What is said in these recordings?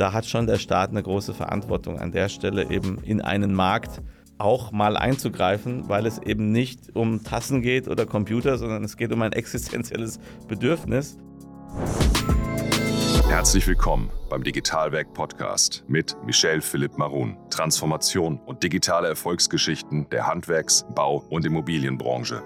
da hat schon der Staat eine große Verantwortung an der Stelle eben in einen Markt auch mal einzugreifen, weil es eben nicht um Tassen geht oder Computer, sondern es geht um ein existenzielles Bedürfnis. Herzlich willkommen beim Digitalwerk Podcast mit Michel Philipp Marun. Transformation und digitale Erfolgsgeschichten der Handwerks-, Bau- und Immobilienbranche.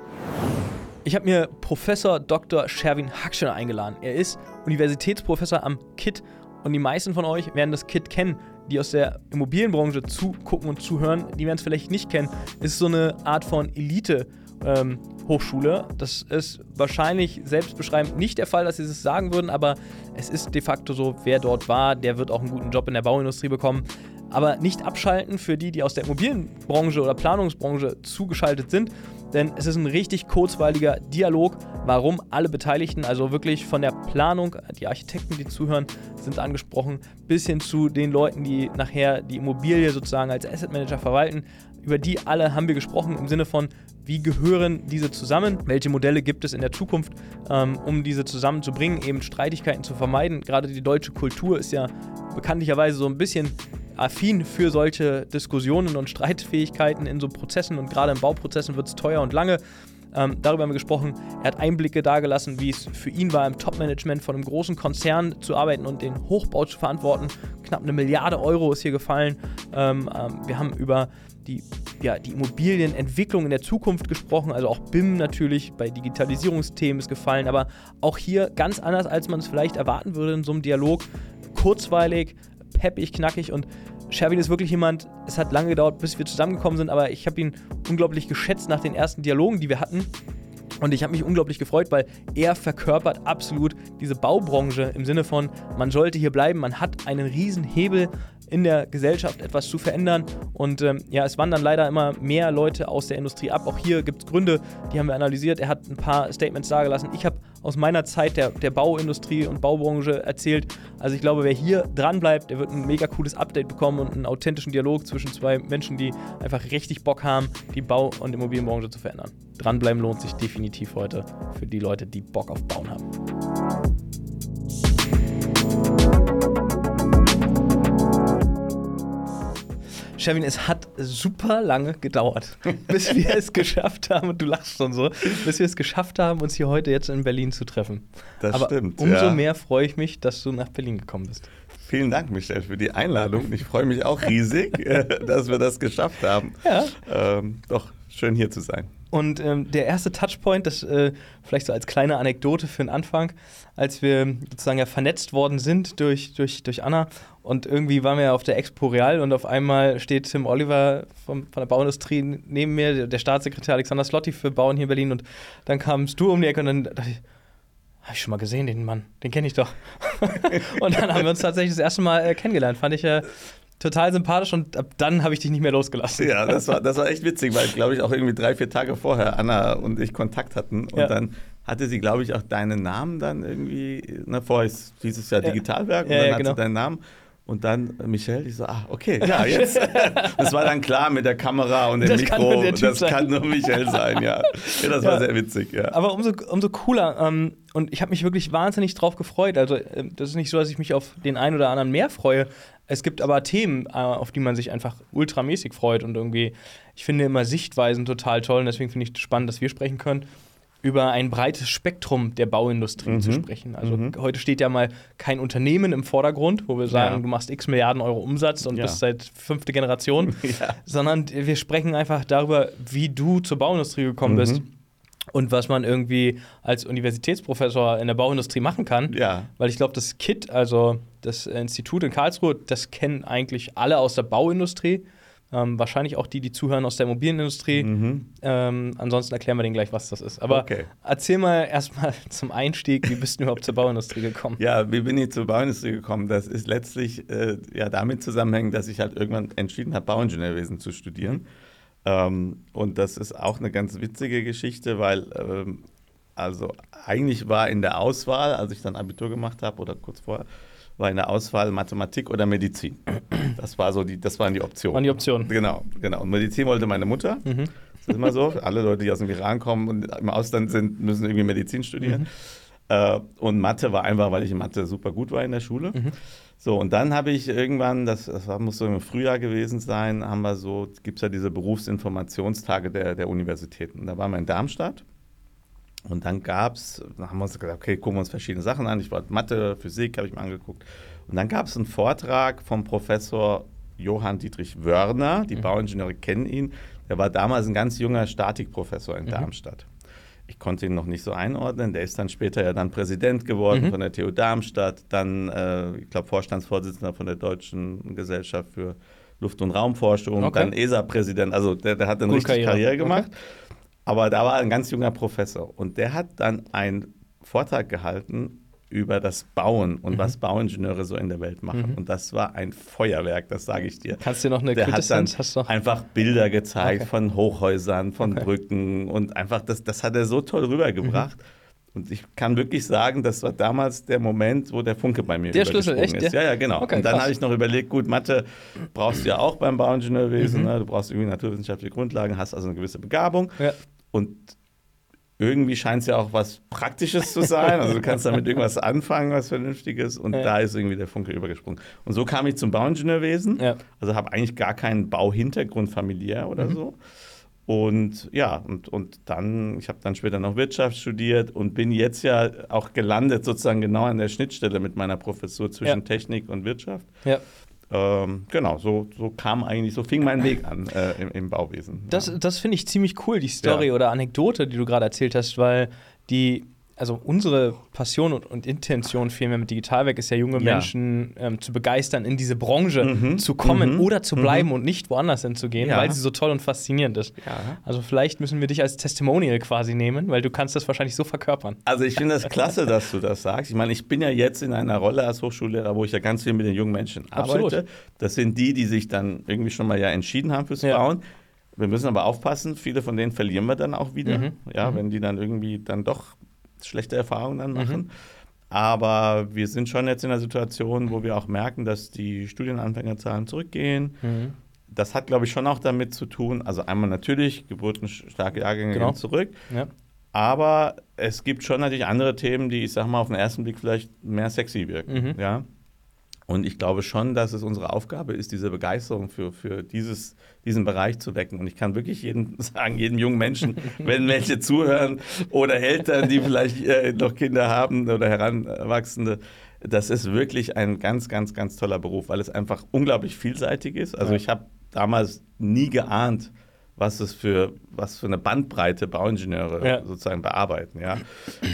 Ich habe mir Professor Dr. Sherwin Hackschen eingeladen. Er ist Universitätsprofessor am KIT und die meisten von euch werden das KIT kennen, die aus der Immobilienbranche zugucken und zuhören. Die werden es vielleicht nicht kennen. Es ist so eine Art von Elite. Ähm, Hochschule. Das ist wahrscheinlich selbstbeschreibend nicht der Fall, dass sie es sagen würden, aber es ist de facto so, wer dort war, der wird auch einen guten Job in der Bauindustrie bekommen. Aber nicht abschalten für die, die aus der Immobilienbranche oder Planungsbranche zugeschaltet sind, denn es ist ein richtig kurzweiliger Dialog, warum alle Beteiligten, also wirklich von der Planung, die Architekten, die zuhören, sind angesprochen, bis hin zu den Leuten, die nachher die Immobilie sozusagen als Asset Manager verwalten. Über die alle haben wir gesprochen im Sinne von, wie gehören diese zusammen? Welche Modelle gibt es in der Zukunft, ähm, um diese zusammenzubringen, eben Streitigkeiten zu vermeiden? Gerade die deutsche Kultur ist ja bekanntlicherweise so ein bisschen affin für solche Diskussionen und Streitfähigkeiten in so Prozessen und gerade in Bauprozessen wird es teuer und lange. Ähm, darüber haben wir gesprochen. Er hat Einblicke dargelassen, wie es für ihn war, im Top-Management von einem großen Konzern zu arbeiten und den Hochbau zu verantworten. Knapp eine Milliarde Euro ist hier gefallen. Ähm, ähm, wir haben über die, ja, die Immobilienentwicklung in der Zukunft gesprochen, also auch BIM natürlich bei Digitalisierungsthemen ist gefallen, aber auch hier ganz anders, als man es vielleicht erwarten würde in so einem Dialog. Kurzweilig, peppig, knackig und Sherwin ist wirklich jemand, es hat lange gedauert, bis wir zusammengekommen sind, aber ich habe ihn unglaublich geschätzt nach den ersten Dialogen, die wir hatten. Und ich habe mich unglaublich gefreut, weil er verkörpert absolut diese Baubranche im Sinne von, man sollte hier bleiben, man hat einen riesen Hebel in der Gesellschaft etwas zu verändern. Und ähm, ja, es wandern leider immer mehr Leute aus der Industrie ab. Auch hier gibt es Gründe, die haben wir analysiert. Er hat ein paar Statements dargelassen. Ich habe aus meiner Zeit der, der Bauindustrie und Baubranche erzählt. Also ich glaube, wer hier dran bleibt, der wird ein mega cooles Update bekommen und einen authentischen Dialog zwischen zwei Menschen, die einfach richtig Bock haben, die Bau- und Immobilienbranche zu verändern. Dranbleiben lohnt sich definitiv heute für die Leute, die Bock auf Bauen haben. Sherwin, es hat super lange gedauert, bis wir es geschafft haben, und du lachst schon so, bis wir es geschafft haben, uns hier heute jetzt in Berlin zu treffen. Das Aber stimmt. Umso ja. mehr freue ich mich, dass du nach Berlin gekommen bist. Vielen Dank, Michel, für die Einladung. Ich freue mich auch riesig, äh, dass wir das geschafft haben. Ja. Ähm, doch, schön hier zu sein. Und ähm, der erste Touchpoint, das äh, vielleicht so als kleine Anekdote für den Anfang, als wir sozusagen ja vernetzt worden sind durch, durch, durch Anna und irgendwie waren wir auf der Expo Real und auf einmal steht Tim Oliver vom, von der Bauindustrie neben mir, der, Staatssekretär Alexander Slotti für Bauen hier in Berlin und dann kamst du um die Ecke und dann dachte ich, habe ich schon mal gesehen, den Mann, den kenne ich doch. und dann haben wir uns tatsächlich das erste Mal äh, kennengelernt. Fand ich äh, total sympathisch und ab dann habe ich dich nicht mehr losgelassen. Ja, das war, das war echt witzig, weil, glaube ich, auch irgendwie drei, vier Tage vorher Anna und ich Kontakt hatten. Und Ja. dann hatte sie, glaube ich, auch deinen Namen dann irgendwie, ne, vorher ist dieses Jahr Ja. Digitalwerk und Ja, dann ja, hat genau. sie deinen Namen. Und dann Michelle, ich so, ah, okay, ja, jetzt. das war dann klar mit der Kamera und dem Das kann Mikro. Typ das sein. kann nur Michelle sein, ja. ja das war Ja. sehr witzig, ja. Aber umso, umso cooler. Ähm, und ich habe mich wirklich wahnsinnig drauf gefreut. Also, ähm, das ist nicht so, dass ich mich auf den einen oder anderen mehr freue. Es gibt aber Themen, äh, auf die man sich einfach ultramäßig freut. Und irgendwie, ich finde immer Sichtweisen total toll. Und deswegen finde ich es spannend, dass wir sprechen können, über ein breites Spektrum der Bauindustrie Mhm. zu sprechen. Also, heute steht ja mal kein Unternehmen im Vordergrund, wo wir sagen, Ja. du machst x Milliarden Euro Umsatz und Ja. bist seit fünfte Generation. Ja. Sondern wir sprechen einfach darüber, wie du zur Bauindustrie gekommen Mhm. bist und was man irgendwie als Universitätsprofessor in der Bauindustrie machen kann. Ja. Weil ich glaube, das KIT, also das Institut in Karlsruhe, das kennen eigentlich alle aus der Bauindustrie. Ähm, wahrscheinlich auch die, die zuhören aus der Immobilienindustrie. Ähm, ansonsten erklären wir denen gleich, was das ist. Aber Mhm. Okay. erzähl mal erstmal zum Einstieg, wie bist du überhaupt zur Bauindustrie gekommen? Ja, wie bin ich zur Bauindustrie gekommen? Das ist letztlich äh, ja damit zusammenhängend, dass ich halt irgendwann entschieden habe, Bauingenieurwesen zu studieren. Ähm, und das ist auch eine ganz witzige Geschichte, weil ähm, also eigentlich war in der Auswahl, als ich dann Abitur gemacht habe oder kurz vorher, war in der Auswahl Mathematik oder Medizin. Das war so die, das waren die Optionen. Waren die Optionen. Genau, genau. Und Medizin wollte meine Mutter. Mhm. Das ist immer so. Alle Leute, die aus dem Iran kommen und im Ausland sind, müssen irgendwie Medizin studieren. Äh, und Mathe war einfach, weil ich in Mathe super gut war in der Schule. Mhm. So, und dann habe ich irgendwann, das, das muss so im Frühjahr gewesen sein, haben wir so, gibt es ja diese Berufsinformationstage der, der Universitäten. Da waren wir in Darmstadt. Und dann gab es, dann haben wir uns gesagt, okay, gucken wir uns verschiedene Sachen an. Ich war Mathe, Physik, habe ich mir angeguckt. Und dann gab es einen Vortrag vom Professor Johann Dietrich Wörner. Die Mhm. Bauingenieure kennen ihn. Der war damals ein ganz junger Statikprofessor in Mhm. Darmstadt. Ich konnte ihn noch nicht so einordnen. Der ist dann später ja dann Präsident geworden Mhm. von der TU Darmstadt, dann, äh, ich glaube, Vorstandsvorsitzender von der Deutschen Gesellschaft für Luft- und Raumforschung, Okay. dann ESA-Präsident. Also der, der hat dann Gute richtig Karriere. Karriere, Okay. gemacht. Aber da war ein ganz junger Professor und der hat dann einen Vortrag gehalten über das Bauen und Mhm. was Bauingenieure so in der Welt machen. Und das war ein Feuerwerk, das sage ich dir. Kannst du dir noch eine Der hat dann? Hast du noch? einfach Bilder gezeigt Okay. von Hochhäusern, von Okay. Brücken und einfach, das, das hat er so toll rübergebracht. Mhm. Und ich kann wirklich sagen, das war damals der Moment, wo der Funke bei mir Der Schlüssel, echt, ist. ja? Ja, genau. Okay, und dann habe ich noch überlegt, gut, Mathe brauchst du ja auch beim Bauingenieurwesen. Mhm. Ne? Du brauchst irgendwie naturwissenschaftliche Grundlagen, hast also eine gewisse Begabung. Ja. Und irgendwie scheint es ja auch was Praktisches zu sein. Also du kannst damit irgendwas anfangen, was Vernünftiges. Und Ja. da ist irgendwie der Funke übergesprungen. Und so kam ich zum Bauingenieurwesen. Ja. Also habe eigentlich gar keinen Bauhintergrund familiär oder Mhm. so. Und ja, und, und dann, ich habe dann später noch Wirtschaft studiert und bin jetzt ja auch gelandet sozusagen genau an der Schnittstelle mit meiner Professur zwischen Ja. Technik und Wirtschaft. ja. Ähm, genau, so, so kam eigentlich, so fing mein Weg an äh, im, im Bauwesen. Das, ja. das finde ich ziemlich cool, die Story Ja. oder Anekdote, die du gerade erzählt hast, weil die, also unsere Passion und, und Intention vielmehr mit Digitalwerk ist ja, junge Ja. Menschen ähm, zu begeistern, in diese Branche Mhm. zu kommen Mhm. oder zu bleiben und nicht woanders hinzugehen, Ja. weil sie so toll und faszinierend ist. Ja. Also vielleicht müssen wir dich als Testimonial quasi nehmen, weil du kannst das wahrscheinlich so verkörpern. Also ich finde das klasse, dass du das sagst. Ich meine, ich bin ja jetzt in einer Rolle als Hochschullehrer, wo ich ja ganz viel mit den jungen Menschen Absolut. arbeite. Das sind die, die sich dann irgendwie schon mal ja entschieden haben fürs. Bauen. Wir müssen aber aufpassen, viele von denen verlieren wir dann auch wieder, Mhm. ja, wenn die dann irgendwie dann doch schlechte Erfahrungen dann machen. Aber wir sind schon jetzt in einer Situation, wo wir auch merken, dass die Studienanfängerzahlen zurückgehen. Das hat, glaube ich, schon auch damit zu tun, also einmal natürlich, geburtenstarke Jahrgänge Genau. gehen zurück, Ja. aber es gibt schon natürlich andere Themen, die, ich sag mal, auf den ersten Blick vielleicht mehr sexy wirken. Mhm. Ja? Und ich glaube schon, dass es unsere Aufgabe ist, diese Begeisterung für, für dieses, diesen Bereich zu wecken. Und ich kann wirklich jedem sagen, jedem jungen Menschen, wenn welche zuhören oder Eltern, die vielleicht äh, noch Kinder haben oder Heranwachsende, das ist wirklich ein ganz, ganz, ganz toller Beruf, weil es einfach unglaublich vielseitig ist. Also ich habe damals nie geahnt, was es für, was für eine Bandbreite Bauingenieure Ja. sozusagen bearbeiten. Ja?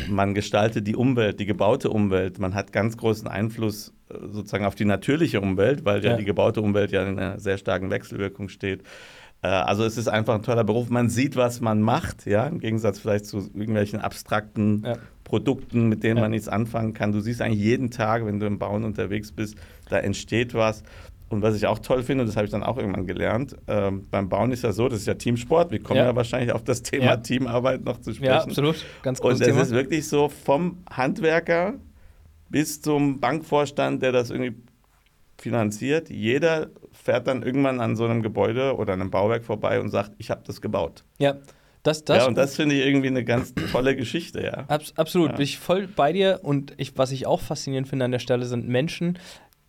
Man gestaltet die Umwelt, die gebaute Umwelt. Man hat ganz großen Einfluss sozusagen auf die natürliche Umwelt, weil ja, Ja. die gebaute Umwelt ja in einer sehr starken Wechselwirkung steht. Äh, Also es ist einfach ein toller Beruf. Man sieht, was man macht, ja, im Gegensatz vielleicht zu irgendwelchen abstrakten Ja. Produkten, mit denen Ja. man nichts anfangen kann. Du siehst eigentlich jeden Tag, wenn du im Bauen unterwegs bist, da entsteht was. Und was ich auch toll finde, das habe ich dann auch irgendwann gelernt, ähm, beim Bauen ist ja so, das ist ja Teamsport. Wir kommen Ja. ja, wahrscheinlich auf das Thema. Teamarbeit noch zu sprechen. ja, absolut. Ganz Und großes es ist wirklich so vom Handwerker bis zum Bankvorstand, der das irgendwie finanziert. Jeder fährt dann irgendwann an so einem Gebäude oder einem Bauwerk vorbei und sagt, ich habe das gebaut. Ja, das, das, ja, und das finde ich irgendwie eine ganz tolle Geschichte, ja. Abs absolut, Ja. bin ich voll bei dir. Und ich, was ich auch faszinierend finde an der Stelle, sind Menschen,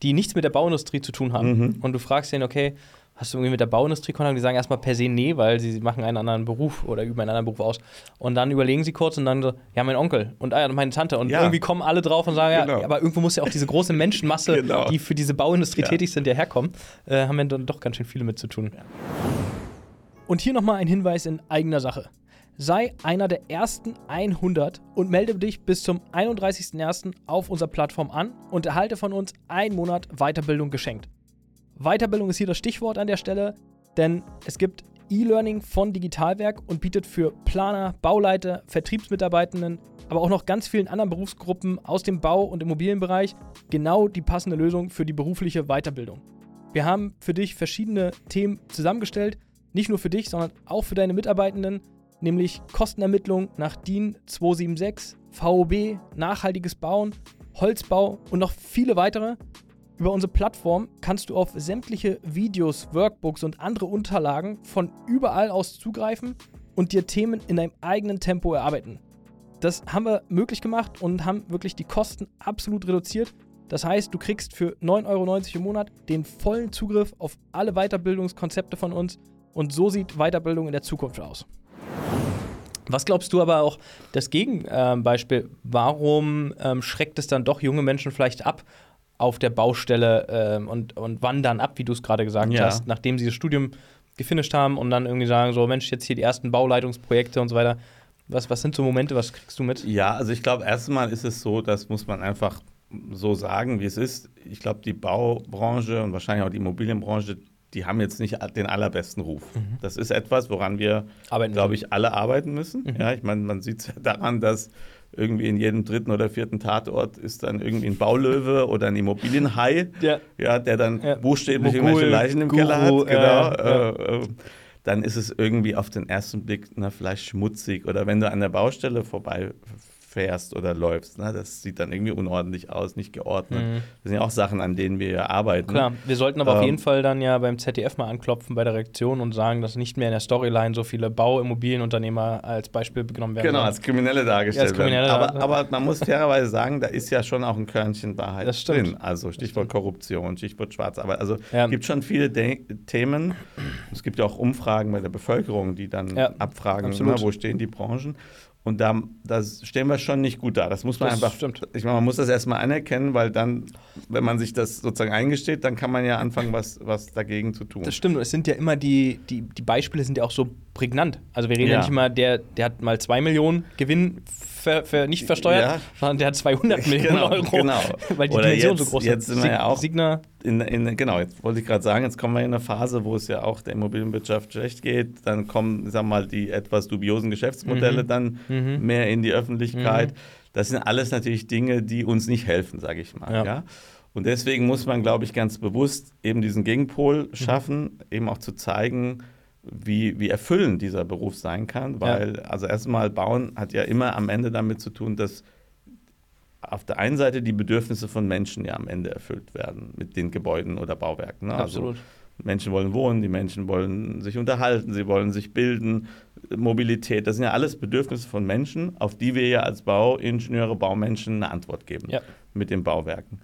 die nichts mit der Bauindustrie zu tun haben. Mhm. Und du fragst den, okay, hast du irgendwie mit der Bauindustrie Kontakt? Die sagen erstmal per se nee, weil sie machen einen anderen Beruf oder üben einen anderen Beruf aus. Und dann überlegen sie kurz und dann so, ja, mein Onkel und ah, ja, meine Tante. Und Ja. irgendwie kommen alle drauf und sagen, Genau. ja, aber irgendwo muss ja auch diese große Menschenmasse, Genau. die für diese Bauindustrie Ja. tätig sind, ja herkommen. Äh, haben wir dann doch ganz schön viele mit zu tun. Und hier nochmal ein Hinweis in eigener Sache. Sei einer der ersten 100 und melde dich bis zum 31.01. auf unserer Plattform an und erhalte von uns einen Monat Weiterbildung geschenkt. Weiterbildung ist hier das Stichwort an der Stelle, denn es gibt E-Learning von Digitalwerk und bietet für Planer, Bauleiter, Vertriebsmitarbeitenden, aber auch noch ganz vielen anderen Berufsgruppen aus dem Bau- und Immobilienbereich genau die passende Lösung für die berufliche Weiterbildung. Wir haben für dich verschiedene Themen zusammengestellt, nicht nur für dich, sondern auch für deine Mitarbeitenden, nämlich Kostenermittlung nach DIN 276, VOB, nachhaltiges Bauen, Holzbau und noch viele weitere. Über unsere Plattform kannst du auf sämtliche Videos, Workbooks und andere Unterlagen von überall aus zugreifen und dir Themen in deinem eigenen Tempo erarbeiten. das haben wir möglich gemacht und haben wirklich die Kosten absolut reduziert. Das heißt, du kriegst für 9,90 Euro im Monat den vollen Zugriff auf alle Weiterbildungskonzepte von uns und so sieht Weiterbildung in der Zukunft aus. Was glaubst du aber auch das Gegenbeispiel? Warum ähm, schreckt es dann doch junge Menschen vielleicht ab auf der Baustelle ähm, und, und wandern ab, wie du es gerade gesagt Ja. hast, nachdem sie das Studium gefinisht haben und dann irgendwie sagen, so Mensch, jetzt hier die ersten Bauleitungsprojekte und so weiter. Was, was sind so Momente, was kriegst du mit? Ja, also ich glaube, erstmal ist es so, das muss man einfach so sagen, wie es ist. Ich glaube, die Baubranche und wahrscheinlich auch die Immobilienbranche, die haben jetzt nicht den allerbesten Ruf. Das ist etwas, woran wir, glaube ich, alle arbeiten müssen. Ja, ich meine, man sieht es ja daran, dass irgendwie in jedem dritten oder vierten Tatort ist dann irgendwie ein Baulöwe oder ein Immobilienhai, Ja. ja, der dann Ja. buchstäblich Mogul, irgendwelche Leichen im Guru, Keller hat. Genau. Äh, äh, dann ist es irgendwie auf den ersten Blick na, vielleicht schmutzig. Oder wenn du an der Baustelle vorbeifährst oder läufst, na, das sieht dann irgendwie unordentlich aus, nicht geordnet. Das sind ja auch Sachen, an denen wir arbeiten. Mhm. Klar, wir sollten aber auf Ähm, jeden Fall dann ja beim ZDF mal anklopfen bei der Reaktion und sagen, dass nicht mehr in der Storyline so viele Bauimmobilienunternehmer als Beispiel genommen werden. Genau, als Kriminelle dargestellt Ja, als Kriminelle, werden. Aber, aber man muss fairerweise sagen, da ist ja schon auch ein Körnchen Wahrheit Das stimmt. drin. Also Stichwort Korruption, Stichwort Schwarzarbeit. Also es Ja. gibt schon viele De Themen. Es gibt ja auch Umfragen bei der Bevölkerung, die dann Ja, abfragen, na, wo stehen die Branchen. Und da das stehen wir schon nicht gut da. Das muss man Das einfach. stimmt. Ich meine, man muss das erstmal anerkennen, weil dann, wenn man sich das sozusagen eingesteht, dann kann man ja anfangen, was, was dagegen zu tun. Das stimmt, und es sind ja immer die, die, die Beispiele sind ja auch so prägnant. Also wir reden ja, Ja. nicht immer, der, der hat mal 2 Millionen Gewinn ver, ver, nicht versteuert, Ja. sondern der hat 200 Millionen Genau, Euro. genau. Weil die Oder Dimension jetzt- so groß jetzt sind wir ja auch- Signa, in, in, genau, jetzt wollte ich gerade sagen, jetzt kommen wir in eine Phase, wo es ja auch der Immobilienwirtschaft schlecht geht. Dann kommen, sagen wir mal, die etwas dubiosen Geschäftsmodelle Mhm. dann mehr in die Öffentlichkeit. Das sind alles natürlich Dinge, die uns nicht helfen, sage ich mal. Ja. Ja. Und deswegen muss man, glaube ich, ganz bewusst eben diesen Gegenpol Mhm. schaffen, eben auch zu zeigen, wie, wie erfüllend dieser Beruf sein kann. Weil, also erstmal, Bauen hat ja immer am Ende damit zu tun, dass auf der einen Seite die Bedürfnisse von Menschen ja am Ende erfüllt werden mit den Gebäuden oder Bauwerken. Ne? Absolut. Also Menschen wollen wohnen, die Menschen wollen sich unterhalten, sie wollen sich bilden, Mobilität, das sind ja alles Bedürfnisse von Menschen, auf die wir ja als Bauingenieure, Baumenschen eine Antwort geben Ja. mit den Bauwerken.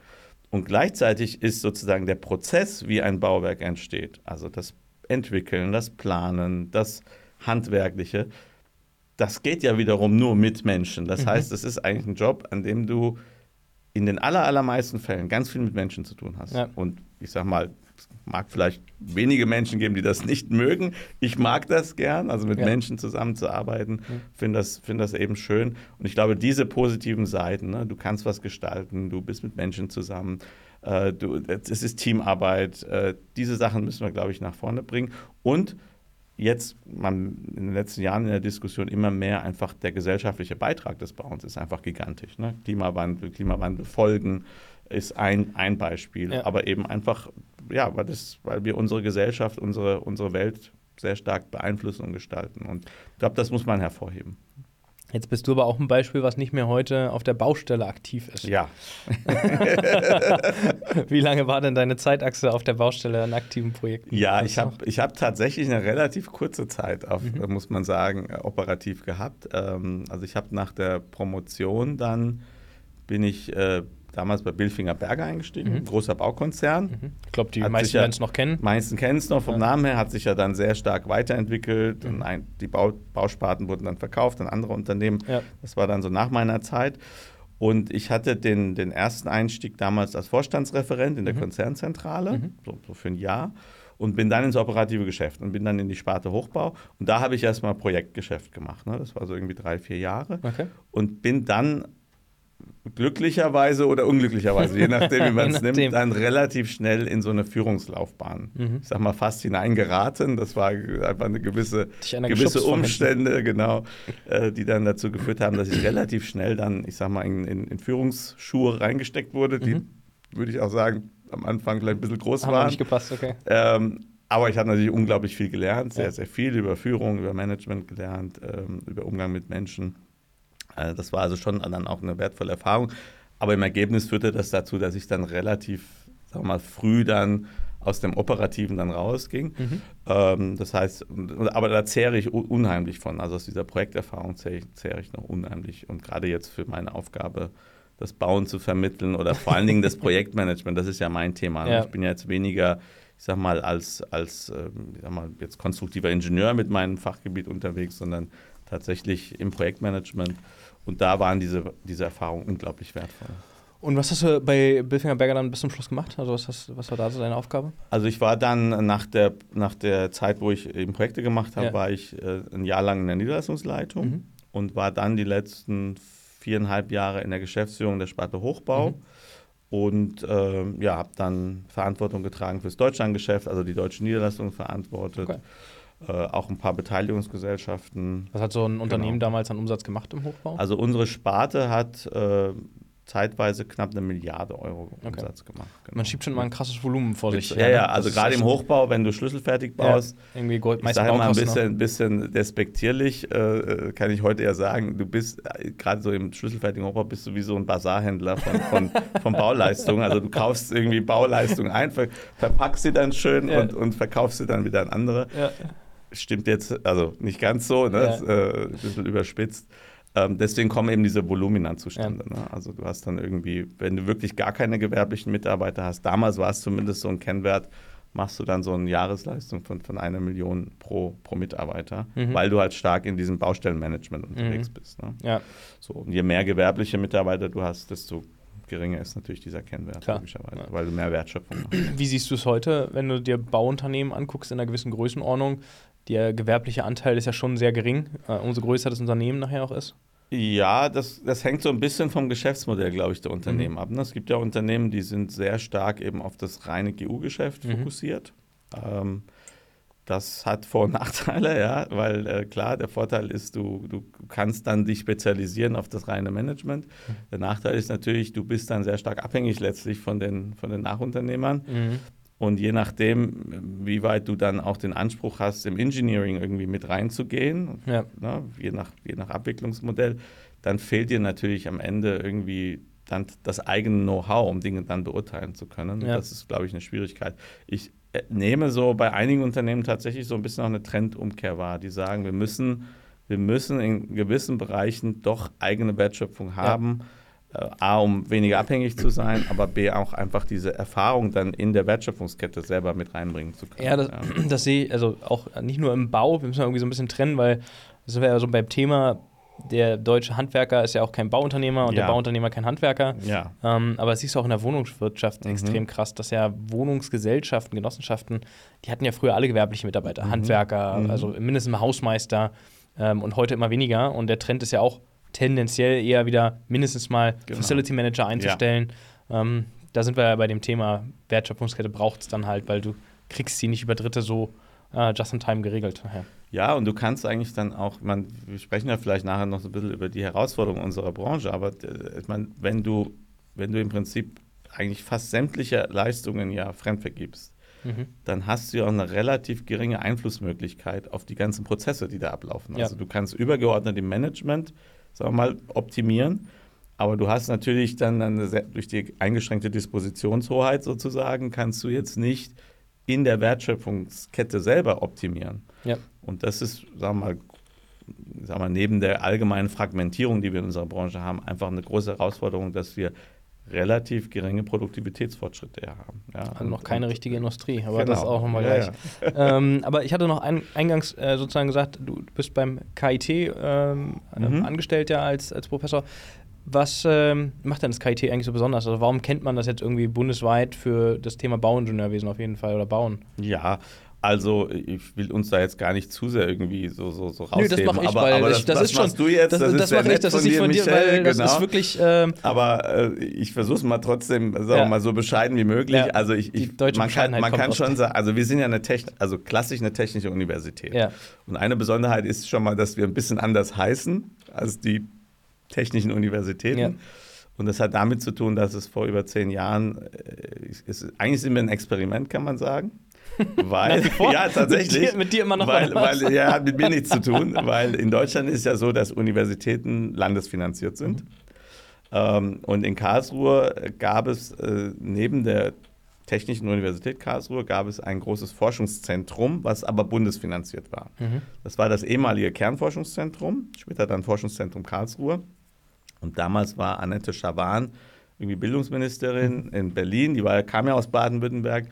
Und gleichzeitig ist sozusagen der Prozess, wie ein Bauwerk entsteht, also das Entwickeln, das Planen, das Handwerkliche, das geht ja wiederum nur mit Menschen. Das Mhm. heißt, es ist eigentlich ein Job, an dem du in den aller, allermeisten Fällen ganz viel mit Menschen zu tun hast. Ja. Und ich sag mal, es mag vielleicht wenige Menschen geben, die das nicht mögen. Ich mag das gern, also mit Ja. Menschen zusammenzuarbeiten, finde das, find das eben schön. Und ich glaube, diese positiven Seiten, ne, du kannst was gestalten, du bist mit Menschen zusammen, äh, du, es ist Teamarbeit, äh, diese Sachen müssen wir, glaube ich, nach vorne bringen. Und jetzt man in den letzten Jahren in der Diskussion immer mehr einfach der gesellschaftliche Beitrag des Bauens ist einfach gigantisch. Ne? Klimawandel, Klimawandel folgen ist ein, ein Beispiel, Ja. aber eben einfach, ja, weil, das, weil wir unsere Gesellschaft, unsere, unsere Welt sehr stark beeinflussen und gestalten. Und ich glaube, das muss man hervorheben. Jetzt bist du aber auch ein Beispiel, was nicht mehr heute auf der Baustelle aktiv ist. Ja, Wie lange war denn deine Zeitachse auf der Baustelle an aktiven Projekten? Ja, ich habe ich hab tatsächlich eine relativ kurze Zeit, auf, äh, muss man sagen, äh, operativ gehabt. Ähm, also ich habe nach der Promotion dann, bin ich äh, damals bei Bilfinger Berger eingestiegen, großer Baukonzern. noch? Ich glaube, die Hat meisten ja- werden es noch kennen. Meisten kennen es noch vom Namen her, hat sich ja dann sehr stark weiterentwickelt. Und ein, die Bau, Bausparten wurden dann verkauft an andere Unternehmen. Ja. Das war dann so nach meiner Zeit. Und ich hatte den, den ersten Einstieg damals als Vorstandsreferent in der Konzernzentrale, so, so für ein Jahr. Und bin dann ins operative Geschäft und bin dann in die Sparte Hochbau. Und da habe ich erstmal Projektgeschäft gemacht. Ne? Das war so irgendwie drei, vier Jahre. Okay. Und bin dann glücklicherweise oder unglücklicherweise, je nachdem, wie man es nimmt, dann relativ schnell in so eine Führungslaufbahn, Mhm. ich sag mal, fast hineingeraten. Das war einfach eine gewisse, gewisse Umstände, genau, äh, die dann dazu geführt haben, dass ich relativ schnell dann, ich sag mal, in, in, in Führungsschuhe reingesteckt wurde, die, würde ich auch sagen, am Anfang vielleicht ein bisschen groß Mhm. Haben waren. nicht gepasst, okay. Ähm, aber ich habe natürlich unglaublich viel gelernt, sehr, Ja. sehr viel über Führung, über Management gelernt, ähm, über Umgang mit Menschen. Äh, das war also schon dann auch eine wertvolle Erfahrung. Aber im Ergebnis führte das dazu, dass ich dann relativ, sagen wir mal, früh dann aus dem Operativen dann rausging. Mhm. Ähm, das heißt, aber da zehre ich unheimlich von. Also aus dieser Projekterfahrung zehre ich, zehre ich noch unheimlich. Und gerade jetzt für meine Aufgabe, das Bauen zu vermitteln oder vor allen Dingen das Projektmanagement, das ist ja mein Thema. Ja. Ich bin ja jetzt weniger, ich sag mal, als, als ähm, ich sag mal, jetzt konstruktiver Ingenieur mit meinem Fachgebiet unterwegs, sondern tatsächlich im Projektmanagement. Und da waren diese, diese Erfahrungen unglaublich wertvoll. Und was hast du bei Billfinger Berger dann bis zum Schluss gemacht? Also was, hast, was war da so deine Aufgabe? Also ich war dann nach der, nach der Zeit, wo ich eben Projekte gemacht habe, ja. war ich äh, ein Jahr lang in der Niederlassungsleitung mhm. und war dann die letzten viereinhalb Jahre in der Geschäftsführung der Sparte Hochbau. Mhm. Und äh, ja, habe dann Verantwortung getragen fürs Deutschlandgeschäft, also die deutsche Niederlassung verantwortet. Okay. Äh, auch ein paar Beteiligungsgesellschaften. Was hat so ein Unternehmen genau. damals an Umsatz gemacht im Hochbau? Also unsere Sparte hat äh, zeitweise knapp eine Milliarde Euro Umsatz okay. gemacht. Genau. Man schiebt schon mal ein krasses Volumen vor sich. Ja, ja, also gerade im Hochbau, wenn du schlüsselfertig baust, ja, irgendwie Gold, ich sage mal ein bisschen, ein bisschen despektierlich, äh, kann ich heute ja sagen, du bist äh, gerade so im schlüsselfertigen Hochbau bist du wie so ein Bazarhändler von, von, von Bauleistungen. Also du kaufst irgendwie Bauleistungen ein, ver verpackst sie dann schön ja. und, und verkaufst sie dann wieder an andere. Ja. Stimmt jetzt, also nicht ganz so, ne? Das, äh, ein bisschen überspitzt. Ähm, deswegen kommen eben diese Volumina zustande. Ja. Ne? Also du hast dann irgendwie, wenn du wirklich gar keine gewerblichen Mitarbeiter hast, damals war es zumindest so ein Kennwert, machst du dann so eine Jahresleistung von, von einer Million pro, pro Mitarbeiter, mhm. weil du halt stark in diesem Baustellenmanagement unterwegs mhm. bist. Ne? Ja. So, und je mehr gewerbliche Mitarbeiter du hast, desto geringer ist natürlich dieser Kennwert, Klar. logischerweise, ja. weil du mehr Wertschöpfung hast. Wie siehst du es heute, wenn du dir Bauunternehmen anguckst in einer gewissen Größenordnung? Der gewerbliche Anteil ist ja schon sehr gering, äh, umso größer das Unternehmen nachher auch ist. Ja, das, das hängt so ein bisschen vom Geschäftsmodell, glaube ich, der Unternehmen mhm. ab. Ne? Es gibt ja Unternehmen, die sind sehr stark eben auf das reine GU-Geschäft mhm. fokussiert. Ähm, das hat Vor- und Nachteile, ja, weil äh, klar, der Vorteil ist, du, du kannst dann dich spezialisieren auf das reine Management. Mhm. Der Nachteil ist natürlich, du bist dann sehr stark abhängig letztlich von den, von den Nachunternehmern. Und je nachdem, wie weit du dann auch den Anspruch hast, im Engineering irgendwie mit reinzugehen, ja. ne, je, nach, je nach Abwicklungsmodell, dann fehlt dir natürlich am Ende irgendwie dann das eigene Know-how, um Dinge dann beurteilen zu können. Ja. Das ist, glaube ich, eine Schwierigkeit. Ich äh, nehme so bei einigen Unternehmen tatsächlich so ein bisschen auch eine Trendumkehr wahr, die sagen, wir müssen, wir müssen in gewissen Bereichen doch eigene Wertschöpfung haben. Ja A, um weniger abhängig zu sein, aber B, auch einfach diese Erfahrung dann in der Wertschöpfungskette selber mit reinbringen zu können. Ja, das, ja. das sehe ich, also auch nicht nur im Bau, wir müssen irgendwie so ein bisschen trennen, weil das sind wir ja so beim Thema, der deutsche Handwerker ist ja auch kein Bauunternehmer und ja. der Bauunternehmer kein Handwerker. Ja. Ähm, aber es siehst du auch in der Wohnungswirtschaft mhm. extrem krass, dass ja Wohnungsgesellschaften, Genossenschaften, die hatten ja früher alle gewerbliche Mitarbeiter, mhm. Handwerker, mhm. also mindestens ein Hausmeister ähm, und heute immer weniger. Und der Trend ist ja auch tendenziell eher wieder mindestens mal genau. Facility Manager einzustellen. Ja. Ähm, da sind wir ja bei dem Thema Wertschöpfungskette braucht es dann halt, weil du kriegst sie nicht über Dritte so äh, just in time geregelt. Ja. ja, und du kannst eigentlich dann auch, man, wir sprechen ja vielleicht nachher noch so ein bisschen über die Herausforderungen unserer Branche, aber äh, ich meine, wenn du, wenn du im Prinzip eigentlich fast sämtliche Leistungen ja fremdvergibst, mhm. dann hast du ja auch eine relativ geringe Einflussmöglichkeit auf die ganzen Prozesse, die da ablaufen. Ja. Also du kannst übergeordnet im Management sagen wir mal, optimieren. Aber du hast natürlich dann eine, durch die eingeschränkte Dispositionshoheit sozusagen, kannst du jetzt nicht in der Wertschöpfungskette selber optimieren. Ja. Und das ist, sagen wir mal, sagen wir, neben der allgemeinen Fragmentierung, die wir in unserer Branche haben, einfach eine große Herausforderung, dass wir relativ geringe Produktivitätsfortschritte haben. Ja, also noch keine richtige Industrie, aber genau. das auch nochmal gleich. Ja, ja. ähm, aber ich hatte noch ein, eingangs äh, sozusagen gesagt, du bist beim KIT ähm, mhm. angestellt ja als, als Professor. Was ähm, macht denn das KIT eigentlich so besonders? Also warum kennt man das jetzt irgendwie bundesweit für das Thema Bauingenieurwesen auf jeden Fall oder Bauen? Ja, also ich will uns da jetzt gar nicht zu sehr irgendwie so, so, so rausheben. Nö, das mache ich, aber, weil aber das, das, das ist schon, du jetzt, das, das, das mache ich, das ist nicht von dir, Michael, weil genau. das ist wirklich... Ähm, aber äh, ich versuche es mal trotzdem, sagen wir mal, so bescheiden wie möglich. Ja, also ich, ich man kann, man kann schon sagen, also wir sind ja eine Techn also klassisch eine technische Universität. Ja. Und eine Besonderheit ist schon mal, dass wir ein bisschen anders heißen als die technischen Universitäten. Ja. Und das hat damit zu tun, dass es vor über zehn Jahren, äh, ist, eigentlich sind wir ein Experiment, kann man sagen. Weil, ja, tatsächlich. Mit dir, mit dir, immer noch weil, weil, Ja, hat mit mir nichts zu tun, weil in Deutschland ist ja so, dass Universitäten landesfinanziert sind. Mhm. Ähm, und in Karlsruhe gab es äh, neben der Technischen Universität Karlsruhe gab es ein großes Forschungszentrum, was aber bundesfinanziert war. Mhm. Das war das ehemalige Kernforschungszentrum, später dann Forschungszentrum Karlsruhe. Und damals war Annette Schawan irgendwie Bildungsministerin mhm. in Berlin, die war, kam ja aus Baden-Württemberg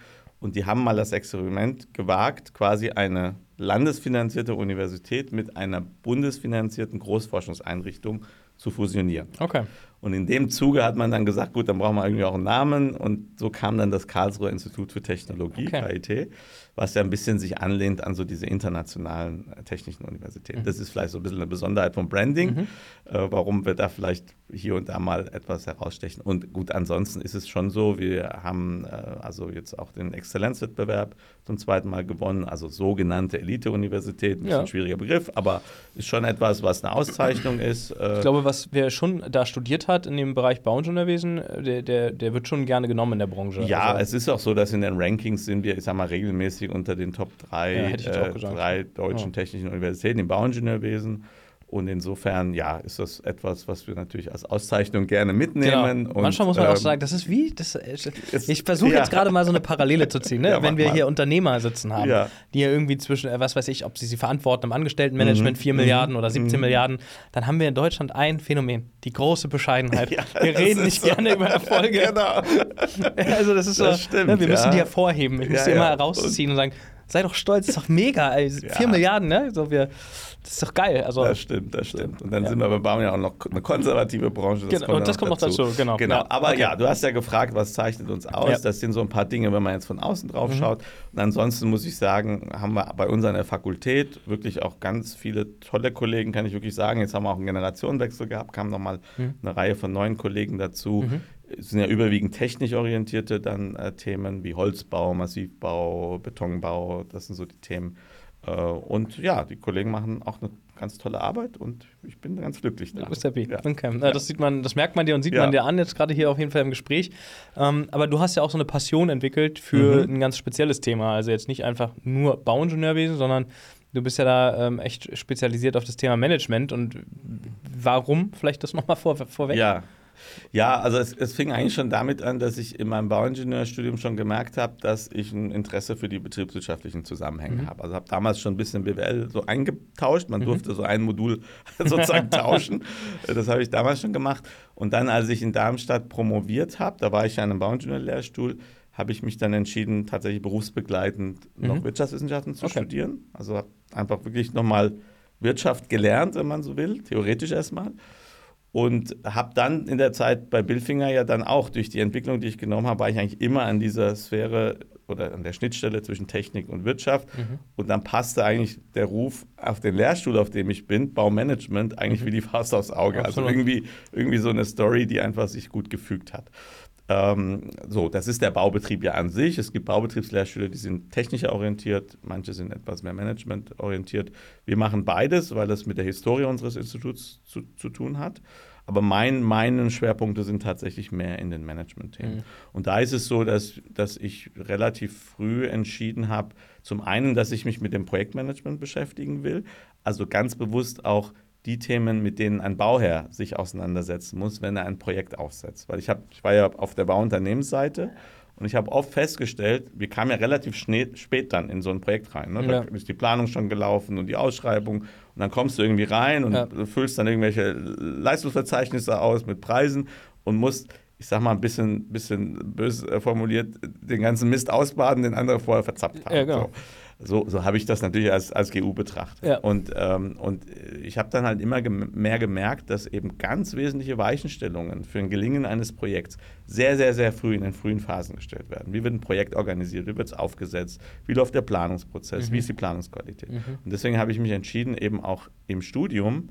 und die haben mal das Experiment gewagt, quasi eine landesfinanzierte Universität mit einer bundesfinanzierten Großforschungseinrichtung zu fusionieren. Okay. Und in dem Zuge hat man dann gesagt, gut, dann brauchen wir irgendwie auch einen Namen. Und so kam dann das Karlsruher Institut für Technologie, okay. KIT, was ja ein bisschen sich anlehnt an so diese internationalen äh, technischen Universitäten. Mhm. Das ist vielleicht so ein bisschen eine Besonderheit vom Branding, mhm. äh, warum wir da vielleicht hier und da mal etwas herausstechen. Und gut, ansonsten ist es schon so, wir haben äh, also jetzt auch den Exzellenzwettbewerb zum zweiten Mal gewonnen, also sogenannte Elite-Universität, ein bisschen ja. schwieriger Begriff, aber ist schon etwas, was eine Auszeichnung ist. Äh, ich glaube, was wer schon da studiert hat in dem Bereich Bauingenieurwesen, der, der, der wird schon gerne genommen in der Branche. Ja, also, es ist auch so, dass in den Rankings sind wir, ich sag mal, regelmäßig unter den Top 3, ja, äh, drei deutschen ja. technischen Universitäten im Bauingenieurwesen. Und insofern, ja, ist das etwas, was wir natürlich als Auszeichnung gerne mitnehmen. Genau. Und, Manchmal muss man ähm, auch sagen, das ist wie, das, ich versuche ja. jetzt gerade mal so eine Parallele zu ziehen, ne? ja, wenn wir hier Unternehmer sitzen haben, ja. die ja irgendwie zwischen, äh, was weiß ich, ob sie sie verantworten im Angestelltenmanagement, mhm. 4 mhm. Milliarden oder 17 mhm. Milliarden, dann haben wir in Deutschland ein Phänomen, die große Bescheidenheit. wir reden nicht so. gerne über Erfolge. genau. also das ist das so, stimmt, ne? wir müssen die hervorheben. Ich muss die immer rausziehen und sagen, sei doch stolz, ist doch mega, ey. 4 Milliarden, ne? So, wir, das ist doch geil. Also, das stimmt, das stimmt. Und dann ja. sind wir bei Baum ja auch noch eine konservative Branche. Das genau, und das kommt noch dazu, genau. genau. Ja, aber okay. ja, du hast ja gefragt, was zeichnet uns aus? Ja. Das sind so ein paar Dinge, wenn man jetzt von außen drauf mhm. schaut. Und ansonsten muss ich sagen, haben wir bei uns an der Fakultät wirklich auch ganz viele tolle Kollegen, kann ich wirklich sagen. Jetzt haben wir auch einen Generationenwechsel gehabt, kam nochmal mhm. eine Reihe von neuen Kollegen dazu. Mhm. Es sind ja überwiegend technisch orientierte dann äh, Themen wie Holzbau, Massivbau, Betonbau, das sind so die Themen und ja, die Kollegen machen auch eine ganz tolle Arbeit und ich bin ganz glücklich da. Du bist happy. Ja. Okay. Ja. Das sieht man, das merkt man dir und sieht ja. man dir an, jetzt gerade hier auf jeden Fall im Gespräch. Ähm, aber du hast ja auch so eine Passion entwickelt für mhm. ein ganz spezielles Thema. Also jetzt nicht einfach nur Bauingenieurwesen, sondern du bist ja da ähm, echt spezialisiert auf das Thema Management. Und warum? Vielleicht das nochmal vor, vorweg. Ja, ja, also es, es, fing eigentlich schon damit an, dass ich in meinem Bauingenieurstudium schon gemerkt habe, dass ich ein Interesse für die betriebswirtschaftlichen Zusammenhänge mhm. habe. Also habe damals schon ein bisschen BWL so eingetauscht. Man mhm. durfte so ein Modul sozusagen tauschen. Das habe ich damals schon gemacht. Und dann, als ich in Darmstadt promoviert habe, da war ich ja in einem Bauingenieurlehrstuhl, habe ich mich dann entschieden, tatsächlich berufsbegleitend mhm. noch Wirtschaftswissenschaften zu okay. studieren. Also habe einfach wirklich nochmal Wirtschaft gelernt, wenn man so will, theoretisch erstmal. Und habe dann in der Zeit bei Billfinger ja dann auch durch die Entwicklung, die ich genommen habe, war ich eigentlich immer an dieser Sphäre oder an der Schnittstelle zwischen Technik und Wirtschaft. Mhm. Und dann passte eigentlich der Ruf auf den Lehrstuhl, auf dem ich bin, Baumanagement, eigentlich mhm. wie die Faust aufs Auge. Also Absolut. Also irgendwie, irgendwie so eine Story, die einfach sich gut gefügt hat. Ähm, so, das ist der Baubetrieb ja an sich. Es gibt Baubetriebslehrstühle, die sind technischer orientiert, manche sind etwas mehr Management orientiert. Wir machen beides, weil das mit der Historie unseres Instituts zu, zu tun hat. Aber mein, meine Schwerpunkte sind tatsächlich mehr in den Management-Themen. Mhm. Und da ist es so, dass, dass ich relativ früh entschieden habe, zum einen, dass ich mich mit dem Projektmanagement beschäftigen will, also ganz bewusst auch die Themen, mit denen ein Bauherr sich auseinandersetzen muss, wenn er ein Projekt aufsetzt. Weil ich, hab, ich war ja auf der Bauunternehmensseite und ich habe oft festgestellt, wir kamen ja relativ spät dann in so ein Projekt rein. Ne? Da ist die Planung schon gelaufen und die Ausschreibung. Und dann kommst du irgendwie rein und ja. füllst dann irgendwelche Leistungsverzeichnisse aus mit Preisen und musst, ich sag mal ein bisschen, bisschen böse formuliert, den ganzen Mist ausbaden, den andere vorher verzapft haben. Ja, genau. so. So, so habe ich das natürlich als, als GU betrachtet. Ja. Und, ähm, und ich habe dann halt immer gem mehr gemerkt, dass eben ganz wesentliche Weichenstellungen für ein Gelingen eines Projekts sehr, sehr, sehr früh in den frühen Phasen gestellt werden. Wie wird ein Projekt organisiert? Wie wird es aufgesetzt? Wie läuft der Planungsprozess? Mhm. Wie ist die Planungsqualität? Mhm. Und deswegen habe ich mich entschieden, eben auch im Studium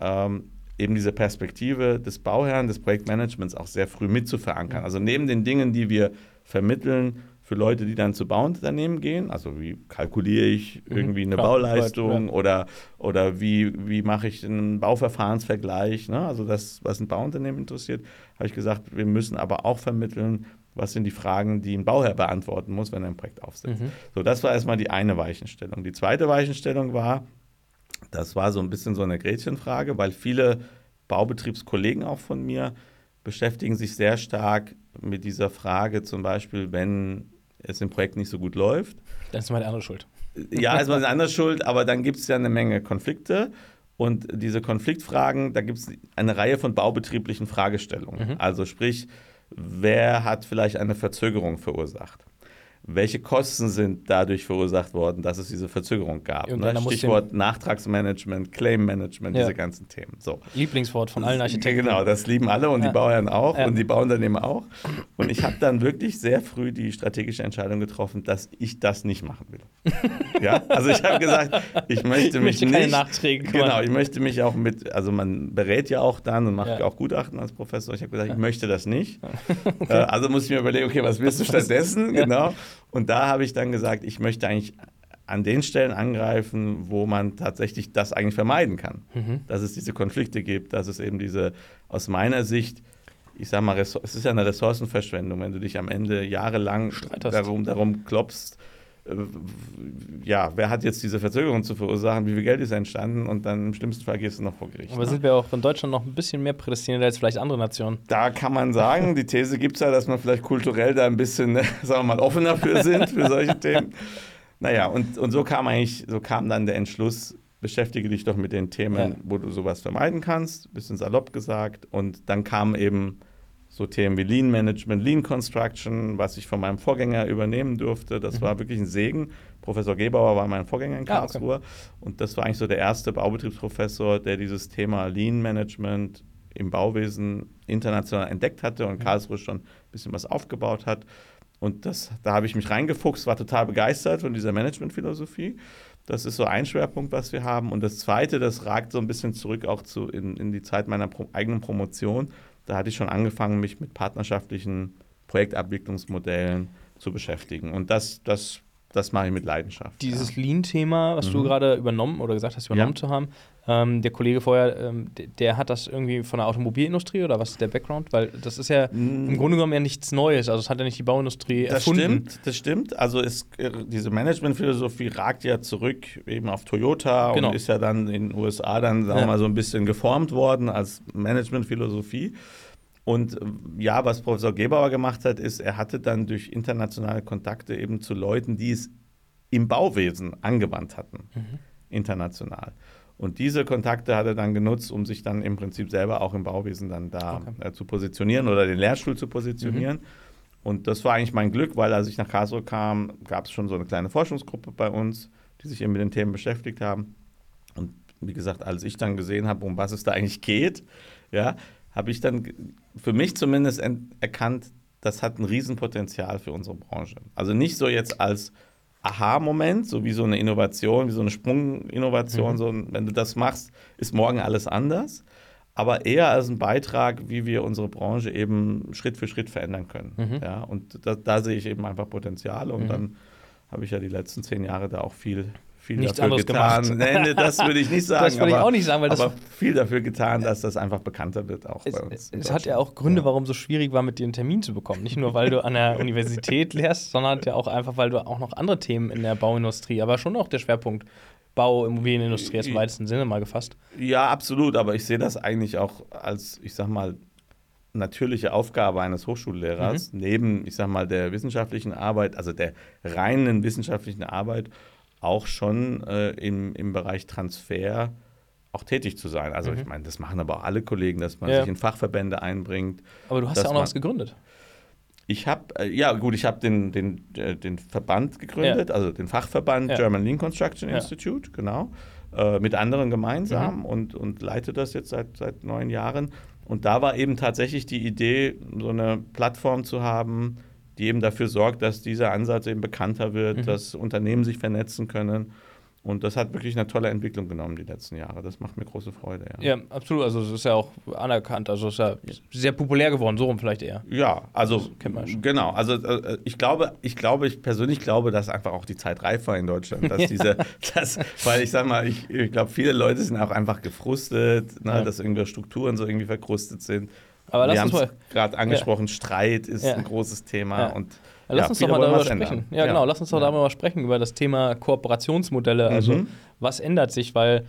ähm, eben diese Perspektive des Bauherrn, des Projektmanagements auch sehr früh mit zu verankern. Also neben den Dingen, die wir vermitteln für Leute, die dann zu Bauunternehmen gehen. Also wie kalkuliere ich mhm. irgendwie eine Klar, Bauleistung right, oder, oder wie, wie mache ich einen Bauverfahrensvergleich. Ne? Also das, was ein Bauunternehmen interessiert, habe ich gesagt, wir müssen aber auch vermitteln, was sind die Fragen, die ein Bauherr beantworten muss, wenn er ein Projekt aufsetzt. Mhm. So, das war erstmal die eine Weichenstellung. Die zweite Weichenstellung war, das war so ein bisschen so eine Gretchenfrage, weil viele Baubetriebskollegen auch von mir beschäftigen sich sehr stark mit dieser Frage zum Beispiel, wenn es im Projekt nicht so gut läuft. Dann ist mal die andere schuld. Ja, ist mal eine andere Schuld, aber dann gibt es ja eine Menge Konflikte. Und diese Konfliktfragen, da gibt es eine Reihe von baubetrieblichen Fragestellungen. Mhm. Also sprich, wer hat vielleicht eine Verzögerung verursacht? Welche Kosten sind dadurch verursacht worden, dass es diese Verzögerung gab. Ne? Stichwort Nachtragsmanagement, Claimmanagement, ja. diese ganzen Themen. So. Lieblingswort von allen Architekten. Genau, das lieben alle und ja. die Bauherren auch ja. und die Bauunternehmer auch. Und ich habe dann wirklich sehr früh die strategische Entscheidung getroffen, dass ich das nicht machen will. ja, also ich habe gesagt, ich möchte mich ich möchte nicht. Nachträge. Genau, ich möchte mich auch mit, also man berät ja auch dann und macht auch Gutachten als Professor. Ich habe gesagt, ich möchte das nicht. okay. Äh, also muss ich mir überlegen, okay, was willst du stattdessen? Genau. Und da habe ich dann gesagt, ich möchte eigentlich an den Stellen angreifen, wo man tatsächlich das eigentlich vermeiden kann. Mhm. Dass es diese Konflikte gibt, dass es eben diese, aus meiner Sicht, ich sage mal, es ist ja eine Ressourcenverschwendung, wenn du dich am Ende jahrelang darum, darum klopfst, ja, wer hat jetzt diese Verzögerung zu verursachen, wie viel Geld ist entstanden und dann im schlimmsten Fall gehst du noch vor Gericht. Aber ne? sind wir auch in Deutschland noch ein bisschen mehr prädestiniert als vielleicht andere Nationen? Da kann man sagen, die These gibt es ja, dass man vielleicht kulturell da ein bisschen, sagen wir mal, offener für sind, für solche Themen. Naja, und, und so kam eigentlich, so kam dann der Entschluss, beschäftige dich doch mit den Themen, ja. wo du sowas vermeiden kannst, bisschen salopp gesagt. Und dann kam eben so Themen wie Lean Management, Lean Construction, was ich von meinem Vorgänger übernehmen durfte. Das mhm. war wirklich ein Segen. Professor Gebauer war mein Vorgänger in Karlsruhe. Ah, okay. Und das war eigentlich so der erste Baubetriebsprofessor, der dieses Thema Lean Management im Bauwesen international entdeckt hatte und mhm. Karlsruhe schon ein bisschen was aufgebaut hat. Und das, da habe ich mich reingefuchst, war total begeistert von dieser Managementphilosophie. Das ist so ein Schwerpunkt, was wir haben. Und das Zweite, das ragt so ein bisschen zurück auch zu in, in die Zeit meiner Pro eigenen Promotion da hatte ich schon angefangen, mich mit partnerschaftlichen Projektabwicklungsmodellen zu beschäftigen. Und das, das, das mache ich mit Leidenschaft. Dieses ja. Lean-Thema, was mhm. du gerade übernommen oder gesagt hast, übernommen ja. zu haben, ähm, der Kollege vorher, ähm, der, der, hat das irgendwie von der Automobilindustrie oder was ist der Background? Weil das ist ja mhm. im Grunde genommen ja nichts Neues. Also es hat ja nicht die Bauindustrie das erfunden. Das stimmt, das stimmt. Also ist, äh, diese Managementphilosophie ragt ja zurück eben auf Toyota genau. und ist ja dann in den USA dann, sagen wir ja. mal, so ein bisschen geformt worden als Managementphilosophie. Und äh, ja, was Professor Gebauer gemacht hat, ist, er hatte dann durch internationale Kontakte eben zu Leuten, die es im Bauwesen angewandt hatten, mhm. international. Und diese Kontakte hat er dann genutzt, um sich dann im Prinzip selber auch im Bauwesen dann da okay. äh, zu positionieren oder den Lehrstuhl zu positionieren. Mhm. Und das war eigentlich mein Glück, weil als ich nach Karlsruhe kam, gab es schon so eine kleine Forschungsgruppe bei uns, die sich eben mit den Themen beschäftigt haben. Und wie gesagt, als ich dann gesehen habe, um was es da eigentlich geht, ja, habe ich dann für mich zumindest erkannt, das hat ein Riesenpotenzial für unsere Branche. Also nicht so jetzt als Aha-Moment, so wie so eine Innovation, wie so eine Sprunginnovation. Mhm. So, wenn du das machst, ist morgen alles anders. Aber eher als ein Beitrag, wie wir unsere Branche eben Schritt für Schritt verändern können. Mhm. Ja, und da, da, sehe ich eben einfach Potenzial. Und mhm. dann habe ich ja die letzten zehn Jahre da auch viel viel Nichts dafür getan. Nee, das würde ich nicht sagen. das würde ich auch nicht sagen, weil das aber viel dafür getan, dass das einfach bekannter wird auch es, bei uns. Es hat ja auch Gründe, warum es so schwierig war, mit dir einen Termin zu bekommen. Nicht nur, weil du an der Universität lehrst, sondern ja auch einfach, weil du auch noch andere Themen in der Bauindustrie, aber schon auch der Schwerpunkt Bau, Immobilienindustrie ist im weitesten Sinne mal gefasst. Ja, absolut, aber ich sehe das eigentlich auch als, ich sag mal, natürliche Aufgabe eines Hochschullehrers, mhm. neben, ich sag mal, der wissenschaftlichen Arbeit, also der reinen wissenschaftlichen Arbeit, auch schon äh, im, im Bereich Transfer auch tätig zu sein. Also mhm. ich meine, das machen aber auch alle Kollegen, dass man ja. sich in Fachverbände einbringt. Aber du hast ja auch noch was gegründet. Ich habe, äh, ja gut, ich habe den, den, äh, den Verband gegründet, ja. also den Fachverband ja. German Lean Construction Institute, genau, äh, mit anderen gemeinsam mhm. und, und leite das jetzt seit, seit neun Jahren. Und da war eben tatsächlich die Idee, so eine Plattform zu haben, die eben dafür sorgt, dass dieser Ansatz eben bekannter wird, mhm. dass Unternehmen sich vernetzen können. Und das hat wirklich eine tolle Entwicklung genommen die letzten Jahre. Das macht mir große Freude. Ja, ja absolut. Also es ist ja auch anerkannt. Also es ist ja sehr populär geworden, so rum vielleicht eher. Ja, also genau. Also äh, ich glaube, ich glaube, ich persönlich glaube, dass einfach auch die Zeit reif war in Deutschland, dass diese, das, weil ich sag mal, ich, ich glaube, viele Leute sind auch einfach gefrustet, ne, ja. dass irgendwie Strukturen so irgendwie verkrustet sind. Aber lass Wir haben es gerade angesprochen, ja. Streit ist ja. ein großes Thema ja. und lass uns doch mal darüber sprechen. Ja, genau, lass uns doch darüber sprechen, über das Thema Kooperationsmodelle. Also, mhm. was ändert sich? Weil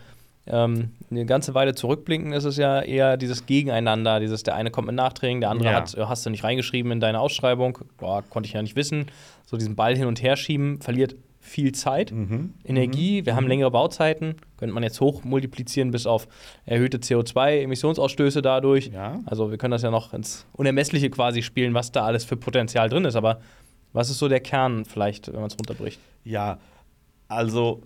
ähm, eine ganze Weile zurückblinken ist es ja eher dieses Gegeneinander, dieses der eine kommt mit Nachträgen, der andere hat, äh, hast du nicht reingeschrieben in deine Ausschreibung, boah, konnte ich ja nicht wissen. So diesen Ball hin und her schieben, verliert viel Zeit, Mhm. Energie, wir haben längere Bauzeiten, könnte man jetzt hoch multiplizieren bis auf erhöhte CO2-Emissionsausstöße dadurch. Ja. Also wir können das ja noch ins Unermessliche quasi spielen, was da alles für Potenzial drin ist, aber was ist so der Kern vielleicht, wenn man es runterbricht? Ja, also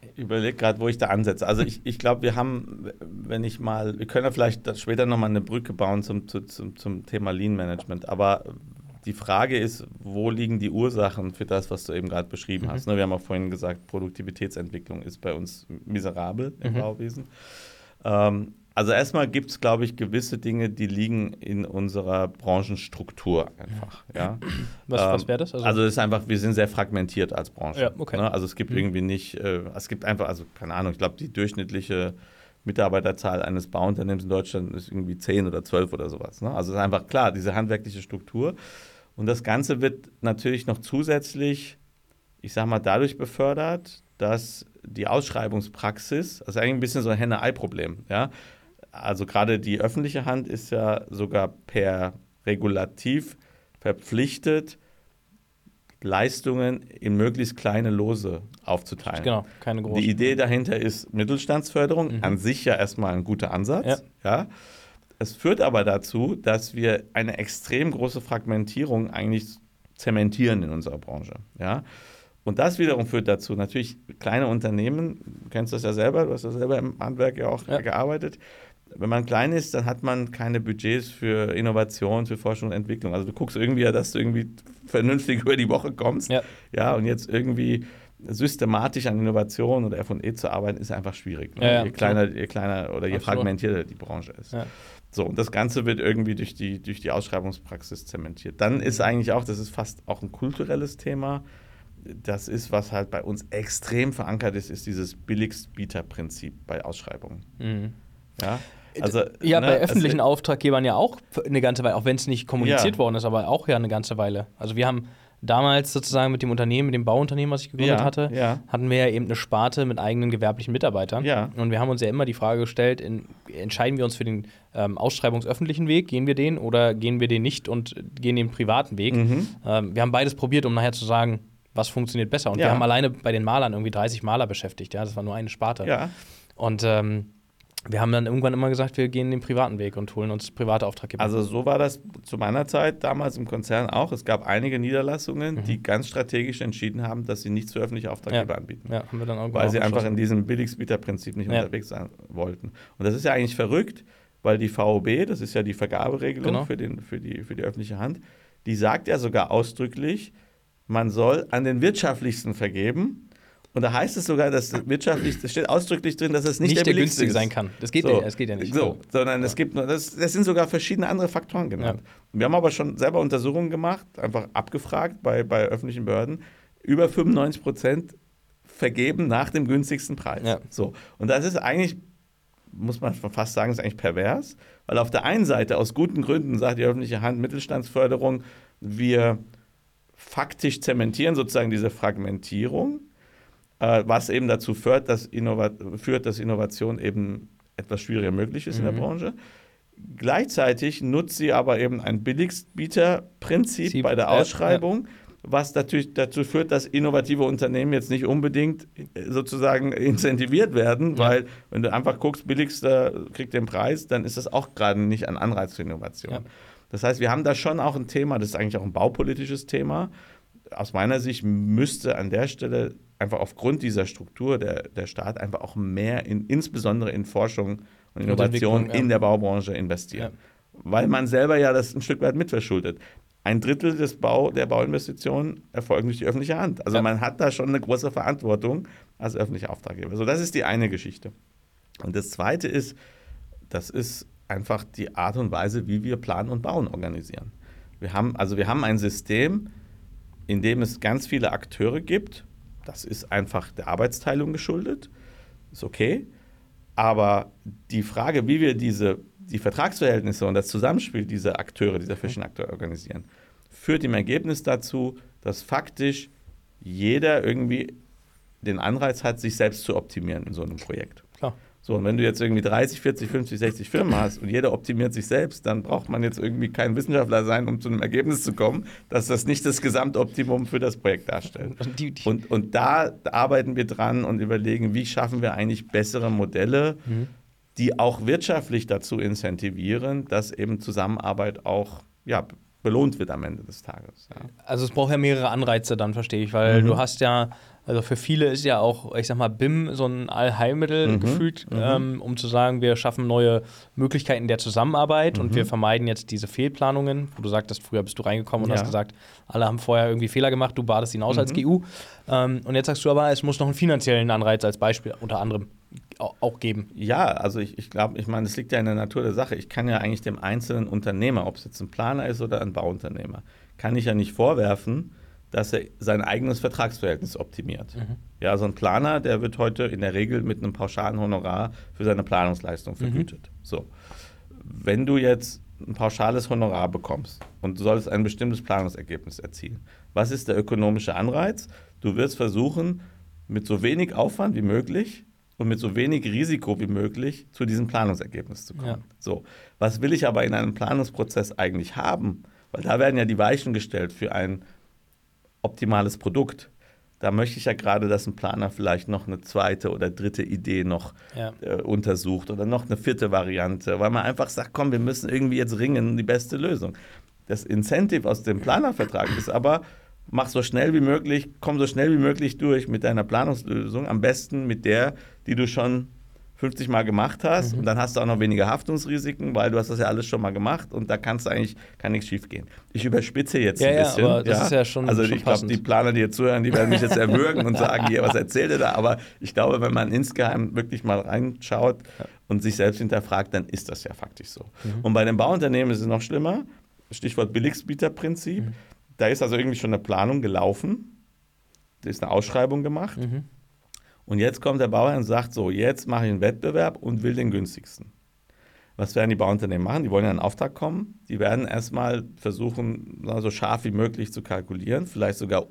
ich überlege gerade, wo ich da ansetze. Also ich, ich glaube, wir haben, wenn ich mal, wir können ja vielleicht später nochmal eine Brücke bauen zum, zu, zum, zum Thema Lean Management, aber die Frage ist, wo liegen die Ursachen für das, was du eben gerade beschrieben hast? Ne, wir haben auch vorhin gesagt, Produktivitätsentwicklung ist bei uns miserabel im Mhm. Bauwesen. Ähm, also erstmal gibt es, glaube ich, gewisse Dinge, die liegen in unserer Branchenstruktur einfach. Ja? Was, Ähm, was wäre das? Also, es ist einfach, wir sind sehr fragmentiert als Branche. Ja, okay. Ne? Also es gibt Mhm. irgendwie nicht, äh, es gibt einfach, also keine Ahnung, ich glaube, die durchschnittliche Mitarbeiterzahl eines Bauunternehmens in Deutschland ist irgendwie 10 oder 12 oder sowas. Ne? Also es ist einfach klar, diese handwerkliche Struktur. Und das Ganze wird natürlich noch zusätzlich, ich sag mal, dadurch befördert, dass die Ausschreibungspraxis, das ist eigentlich ein bisschen so ein Henne-Ei-Problem, ja. Also gerade die öffentliche Hand ist ja sogar per Regulativ verpflichtet, Leistungen in möglichst kleine Lose aufzuteilen. genau, keine große. Die Idee dahinter ist Mittelstandsförderung, Mhm. an sich ja erstmal ein guter Ansatz. Ja. Es führt aber dazu, dass wir eine extrem große Fragmentierung eigentlich zementieren in unserer Branche. Ja. Und das wiederum führt dazu, natürlich kleine Unternehmen, du kennst das ja selber, du hast ja selber im Handwerk ja auch Ja. gearbeitet. Wenn man klein ist, dann hat man keine Budgets für Innovation, für Forschung und Entwicklung. Also du guckst irgendwie ja, dass du irgendwie vernünftig über die Woche kommst. Ja. Ja, und jetzt irgendwie systematisch an Innovation oder F&E zu arbeiten, ist einfach schwierig. Ne? Ja, ja, je, kleiner, je kleiner oder je Absolut. fragmentierter die Branche ist. Ja. So, und das Ganze wird irgendwie durch die, durch die Ausschreibungspraxis zementiert. Dann ist eigentlich auch, das ist fast auch ein kulturelles Thema, das ist, was halt bei uns extrem verankert ist, ist dieses Billigstbieterprinzip bei Ausschreibungen. Mhm. Ja, also, Ja, ne, bei es- öffentlichen Auftraggebern ja auch eine ganze Weile, auch wenn es nicht kommuniziert Ja. worden ist, aber auch ja eine ganze Weile. Also wir haben damals sozusagen mit dem Unternehmen, mit dem Bauunternehmen, was ich gegründet Ja, hatte, ja. hatten wir ja eben eine Sparte mit eigenen gewerblichen Mitarbeitern. Ja. Und wir haben uns ja immer die Frage gestellt, in, entscheiden wir uns für den ähm, ausschreibungsöffentlichen Weg, gehen wir den oder gehen wir den nicht und gehen den privaten Weg? Mhm. Ähm, wir haben beides probiert, um nachher zu sagen, was funktioniert besser. Und wir haben alleine bei den Malern irgendwie 30 Maler beschäftigt. Ja, das war nur eine Sparte. Und ähm, wir haben dann irgendwann immer gesagt, wir gehen den privaten Weg und holen uns private Auftraggeber. Also so war das zu meiner Zeit damals im Konzern auch. Es gab einige Niederlassungen, die ganz strategisch entschieden haben, dass sie nichts für öffentliche Auftraggeber Ja. anbieten. ja, haben wir dann irgendwann Weil auch sie einfach in diesem Billigstbieterprinzip nicht Ja. unterwegs sein wollten. Und das ist ja eigentlich verrückt, weil die VOB, das ist ja die Vergaberegelung Genau. für, den, für, die, für die öffentliche Hand, die sagt ja sogar ausdrücklich, man soll an den wirtschaftlichsten vergeben. Und da heißt es sogar, dass das wirtschaftlich, das steht ausdrücklich drin, dass es nicht, nicht, der, der günstige ist. sein kann. Das geht, So. ja, das geht ja nicht. So, sondern es gibt nur, das, das sind sogar verschiedene andere Faktoren genannt. Ja. Wir haben aber schon selber Untersuchungen gemacht, einfach abgefragt bei, bei öffentlichen Behörden. Über 95 Prozent vergeben nach dem günstigsten Preis. Ja. So. Und das ist eigentlich, muss man schon fast sagen, ist eigentlich pervers, weil auf der einen Seite aus guten Gründen sagt die öffentliche Hand Mittelstandsförderung, wir faktisch zementieren sozusagen diese Fragmentierung, äh, was eben dazu führt dass, führt, dass Innovation eben etwas schwieriger möglich ist in der Mhm. Branche. Gleichzeitig nutzt sie aber eben ein Billigstbieterprinzip Sie- bei der ja, Ausschreibung, was natürlich dazu führt, dass innovative Unternehmen jetzt nicht unbedingt äh, sozusagen incentiviert werden, Ja. weil wenn du einfach guckst, billigster kriegt den Preis, dann ist das auch gerade nicht ein Anreiz für Innovation. Ja. Das heißt, wir haben da schon auch ein Thema, das ist eigentlich auch ein baupolitisches Thema. Aus meiner Sicht müsste an der Stelle einfach aufgrund dieser Struktur der, der Staat einfach auch mehr in, insbesondere in Forschung und Innovation ja. in der Baubranche investieren. Weil man selber ja das ein Stück weit mitverschuldet. Ein Drittel des Bau, der Bauinvestitionen erfolgen durch die öffentliche Hand. Also Ja. man hat da schon eine große Verantwortung als öffentlicher Auftraggeber. So, das ist die eine Geschichte. Und das zweite ist, das ist einfach die Art und Weise, wie wir Planen und Bauen organisieren. Wir haben, also wir haben ein System, in dem es ganz viele Akteure gibt. Das ist einfach der Arbeitsteilung geschuldet. Ist okay. Aber die Frage, wie wir diese, die Vertragsverhältnisse und das Zusammenspiel dieser Akteure, dieser verschiedenen Akteure organisieren, führt im Ergebnis dazu, dass faktisch jeder irgendwie den Anreiz hat, sich selbst zu optimieren in so einem Projekt. Klar. So, und wenn du jetzt irgendwie 30, 40, 50, 60 Firmen hast und jeder optimiert sich selbst, dann braucht man jetzt irgendwie kein Wissenschaftler sein, um zu einem Ergebnis zu kommen, dass das nicht das Gesamtoptimum für das Projekt darstellt. Und Und, da arbeiten wir dran und überlegen, wie schaffen wir eigentlich bessere Modelle, die auch wirtschaftlich dazu incentivieren, dass eben Zusammenarbeit auch ja, belohnt wird am Ende des Tages. Ja. Also es braucht ja mehrere Anreize dann, verstehe ich, weil Mhm. du hast ja, also für viele ist ja auch, ich sag mal, BIM so ein Allheilmittel Mhm. gefühlt, ähm, um zu sagen, wir schaffen neue Möglichkeiten der Zusammenarbeit und Mhm. wir vermeiden jetzt diese Fehlplanungen, wo du sagtest, früher bist du reingekommen und Ja. hast gesagt, alle haben vorher irgendwie Fehler gemacht, du badest ihn aus Mhm. als GU. Ähm, und jetzt sagst du aber, es muss noch einen finanziellen Anreiz als Beispiel unter anderem au- auch geben. Ja, also ich, ich glaube, ich meine, es liegt ja in der Natur der Sache. Ich kann ja eigentlich dem einzelnen Unternehmer, ob es jetzt ein Planer ist oder ein Bauunternehmer, kann ich ja nicht vorwerfen, dass er sein eigenes Vertragsverhältnis optimiert. Ja, so ein Planer, der wird heute in der Regel mit einem pauschalen Honorar für seine Planungsleistung vergütet. So. Wenn du jetzt ein pauschales Honorar bekommst und du sollst ein bestimmtes Planungsergebnis erzielen, was ist der ökonomische Anreiz? Du wirst versuchen, mit so wenig Aufwand wie möglich und mit so wenig Risiko wie möglich zu diesem Planungsergebnis zu kommen. Ja. So, was will ich aber in einem Planungsprozess eigentlich haben? Weil da werden ja die Weichen gestellt für ein optimales Produkt. Da möchte ich ja gerade, dass ein Planer vielleicht noch eine zweite oder dritte Idee noch Ja. äh, untersucht oder noch eine vierte Variante, weil man einfach sagt, komm, wir müssen irgendwie jetzt ringen, die beste Lösung. Das Incentive aus dem Planervertrag ist aber, mach so schnell wie möglich, komm so schnell wie möglich durch mit deiner Planungslösung, am besten mit der, die du schon 50 Mal gemacht hast und dann hast du auch noch weniger Haftungsrisiken, weil du hast das ja alles schon mal gemacht und da kannst du eigentlich, kann nichts schief gehen. Ich überspitze jetzt Ja, ein ja, bisschen. aber das ist ja schon- Also schon ich glaube, die Planer, die jetzt zuhören, die werden mich jetzt erwürgen und sagen, hier, was erzählt ihr da? Aber ich glaube, wenn man insgeheim wirklich mal reinschaut und sich selbst hinterfragt, dann ist das ja faktisch so. Mhm. Und bei den Bauunternehmen ist es noch schlimmer. Stichwort Billigstbieterprinzip. Mhm. Da ist also irgendwie schon eine Planung gelaufen. Da ist eine Ausschreibung gemacht. Mhm. Und jetzt kommt der Bauherr und sagt so, jetzt mache ich einen Wettbewerb und will den günstigsten. Was werden die Bauunternehmen machen? Die wollen ja in einen Auftrag kommen. Die werden erstmal versuchen, so scharf wie möglich zu kalkulieren, vielleicht sogar Klar.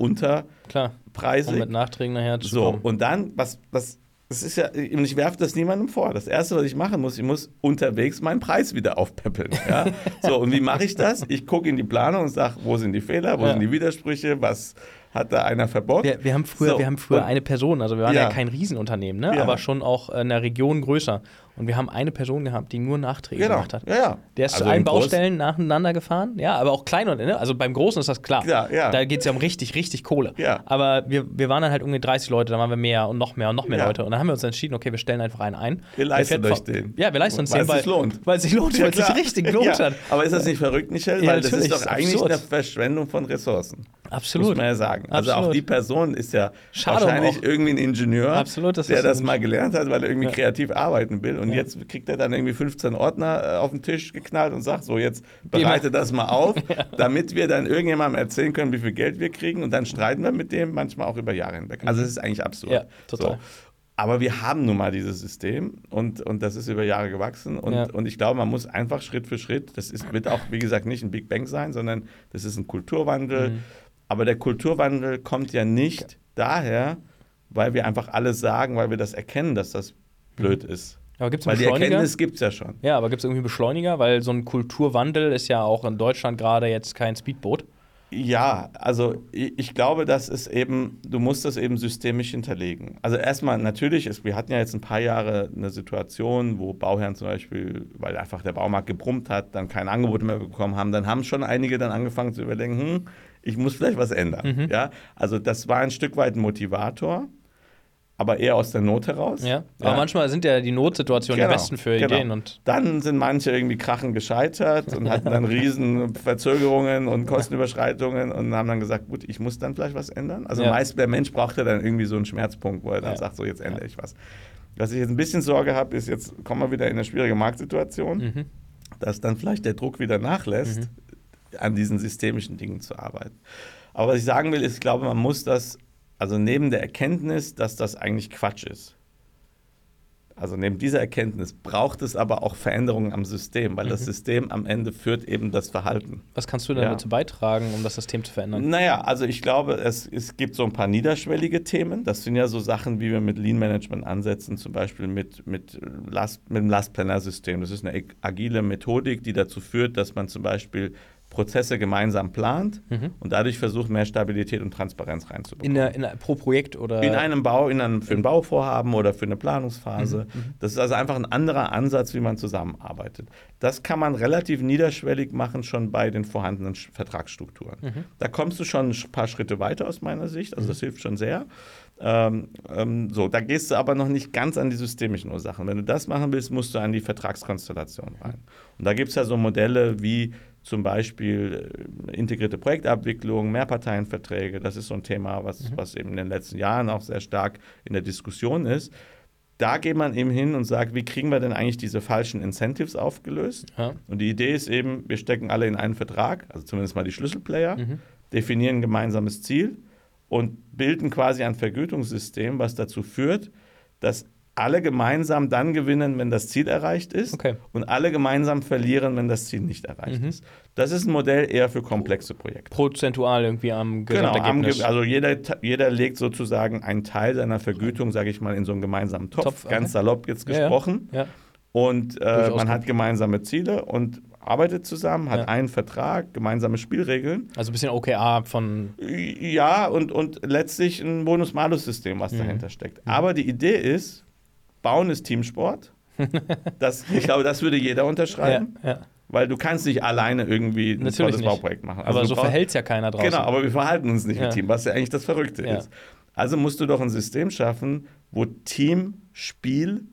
unterpreisig. Um mit Nachträgen nachher zu So, kommen. und dann, was, was, das ist ja, und ich werfe das niemandem vor. Das Erste, was ich machen muss, ich muss unterwegs meinen Preis wieder aufpäppeln. Ja? so, und wie mache ich das? Ich gucke in die Planung und sage, wo sind die Fehler, wo Ja. sind die Widersprüche, was hat da einer verbockt? Wir, wir haben früher, So, wir haben früher eine Person, also wir waren ja, Ja. kein Riesenunternehmen, ne? Ja. aber schon auch in der Region größer. Und wir haben eine Person gehabt, die nur Nachträge Genau, gemacht hat. ja, ja. Der ist Also zu allen Groß- Baustellen nacheinander gefahren, ja, aber auch klein und ne? also beim Großen ist das klar. Ja, ja. Da geht es ja um richtig, richtig Kohle. Ja. Aber wir, wir waren dann halt irgendwie 30 Leute, dann waren wir mehr und noch mehr und noch mehr Ja. Leute. Und dann haben wir uns entschieden, okay, wir stellen einfach einen ein. Leistet fährt euch den. Ja, wir leisten uns Weil den, es weil sich lohnt. Weil es sich lohnt, weil es sich richtig gelohnt ja. hat. Aber ist das nicht verrückt, Michel? Ja, Weil das ist doch eigentlich absurd. eine Verschwendung von Ressourcen. Absolut. Muss man ja sagen. Also Absolut. auch die Person ist ja Schade wahrscheinlich irgendwie ein Ingenieur, Absolut, das der das mal gelernt hat, weil er irgendwie Ja. kreativ arbeiten will. Und Ja. jetzt kriegt er dann irgendwie 15 Ordner äh, auf den Tisch geknallt und sagt so, jetzt bereite das mal auf, damit wir dann irgendjemandem erzählen können, wie viel Geld wir kriegen. Und dann streiten wir mit dem manchmal auch über Jahre hinweg. Also es ist eigentlich absurd. Ja, total. So. Aber wir haben nun mal dieses System und, und das ist über Jahre gewachsen. Und, Ja. und ich glaube, man muss einfach Schritt für Schritt, das ist, wird auch, wie gesagt, nicht ein Big Bang sein, sondern das ist ein Kulturwandel. Mhm. Aber der Kulturwandel kommt ja nicht daher, weil wir einfach alles sagen, weil wir das erkennen, dass das blöd ist. Aber gibt es Weil einen die? Erkenntnis gibt es ja schon. Ja, aber gibt es irgendwie einen Beschleuniger? Weil so ein Kulturwandel ist ja auch in Deutschland gerade jetzt kein Speedboot. Ja, also ich, glaube, dass es eben, du musst das eben systemisch hinterlegen. Also erstmal natürlich, ist, wir hatten ja jetzt ein paar Jahre eine Situation, wo Bauherren zum Beispiel, weil einfach der Baumarkt gebrummt hat, dann kein Angebot mehr bekommen haben, dann haben schon einige dann angefangen zu überlegen, hm, ich muss vielleicht was ändern. Mhm. Ja, also das war ein Stück weit ein Motivator, aber eher aus der Not heraus. Ja. Aber manchmal sind ja die Notsituationen die Genau, besten für genau. Ideen. Und Dann sind manche irgendwie krachen gescheitert und hatten dann riesen Verzögerungen und Kostenüberschreitungen und haben dann gesagt, gut, ich muss dann vielleicht was ändern. Also Ja. meist der Mensch braucht ja dann irgendwie so einen Schmerzpunkt, wo er dann Ja. sagt, so jetzt ändere ich was. Was ich jetzt ein bisschen Sorge habe, ist, jetzt kommen wir wieder in eine schwierige Marktsituation, Mhm. dass dann vielleicht der Druck wieder nachlässt, an diesen systemischen Dingen zu arbeiten. Aber was ich sagen will, ist, ich glaube, man muss das, also neben der Erkenntnis, dass das eigentlich Quatsch ist, also neben dieser Erkenntnis braucht es aber auch Veränderungen am System, weil das System am Ende führt eben das Verhalten. Was kannst du denn Ja. dazu beitragen, um das System zu verändern? Naja, also ich glaube, es, es gibt so ein paar niederschwellige Themen. Das sind ja so Sachen, wie wir mit Lean Management ansetzen, zum Beispiel mit, mit, Last, mit dem Last-Planner-System. Das ist eine agile Methodik, die dazu führt, dass man zum Beispiel Prozesse gemeinsam plant und dadurch versucht, mehr Stabilität und Transparenz reinzubekommen. In der, in der, pro Projekt oder? In einem Bau, in einem, für ein Bauvorhaben oder für eine Planungsphase. Mhm, Das ist also einfach ein anderer Ansatz, wie man zusammenarbeitet. Das kann man relativ niederschwellig machen, schon bei den vorhandenen Vertragsstrukturen. Mhm. Da kommst du schon ein paar Schritte weiter aus meiner Sicht, also das hilft schon sehr. Ähm, ähm, so, da gehst du aber noch nicht ganz an die systemischen Ursachen. Wenn du das machen willst, musst du an die Vertragskonstellation rein. Und da gibt es ja so Modelle wie zum Beispiel äh, integrierte Projektabwicklung, Mehrparteienverträge. Das ist so ein Thema, was, was eben in den letzten Jahren auch sehr stark in der Diskussion ist. Da geht man eben hin und sagt, wie kriegen wir denn eigentlich diese falschen Incentives aufgelöst? Ja. Und die Idee ist eben, wir stecken alle in einen Vertrag, also zumindest mal die Schlüsselplayer, definieren ein gemeinsames Ziel und bilden quasi ein Vergütungssystem, was dazu führt, dass alle gemeinsam dann gewinnen, wenn das Ziel erreicht ist Okay. und alle gemeinsam verlieren, wenn das Ziel nicht erreicht ist. Das ist ein Modell eher für komplexe Projekte. Prozentual irgendwie am Genau, am, Gesamtergebnis. Ge- also jeder, jeder legt sozusagen einen Teil seiner Vergütung, sage ich mal, in so einen gemeinsamen Topf, Topf, okay. ganz salopp jetzt Ja, gesprochen. ja. Und äh, man hat gemeinsame Ziele und arbeitet zusammen, hat Ja. einen Vertrag, gemeinsame Spielregeln. Also ein bisschen OKR von. Ja, und, und letztlich ein Bonus-Malus-System, was dahinter steckt. Aber die Idee ist, Bauen ist Teamsport. Das, ich glaube, das würde jeder Ja, unterschreiben, ja. weil du kannst nicht alleine irgendwie ein Natürlich tolles. Bauprojekt machen. Aber du so verhält es ja keiner draußen. Genau, aber wir verhalten uns nicht Ja. wie Team, was ja eigentlich das Verrückte Ja. ist. Also musst du doch ein System schaffen, wo Teamspiel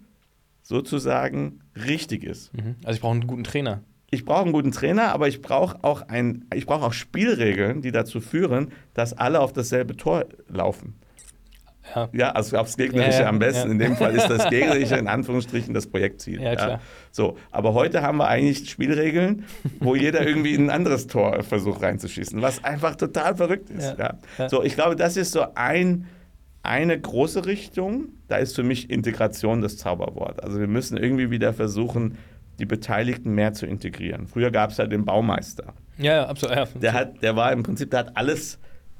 sozusagen richtig ist. Mhm. Also ich brauche einen guten Trainer. Ich brauche einen guten Trainer, aber ich brauche auch ein, ich brauche auch Spielregeln, die dazu führen, dass alle auf dasselbe Tor laufen. Ja. Ja, also aufs Gegnerische Ja, ja, am besten. In dem Fall ist das Gegnerische in Anführungsstrichen das Projektziel. Ja, klar. So, aber heute haben wir eigentlich Spielregeln, wo jeder irgendwie in ein anderes Tor versucht reinzuschießen, was einfach total verrückt ist. So, ich glaube, das ist so ein, eine große Richtung. Da ist für mich Integration das Zauberwort. Also wir müssen irgendwie wieder versuchen, die Beteiligten mehr zu integrieren. Früher gab es ja den Baumeister. Ja, ja, absolut. Ja. Der, hat, der war im Prinzip, der hat alles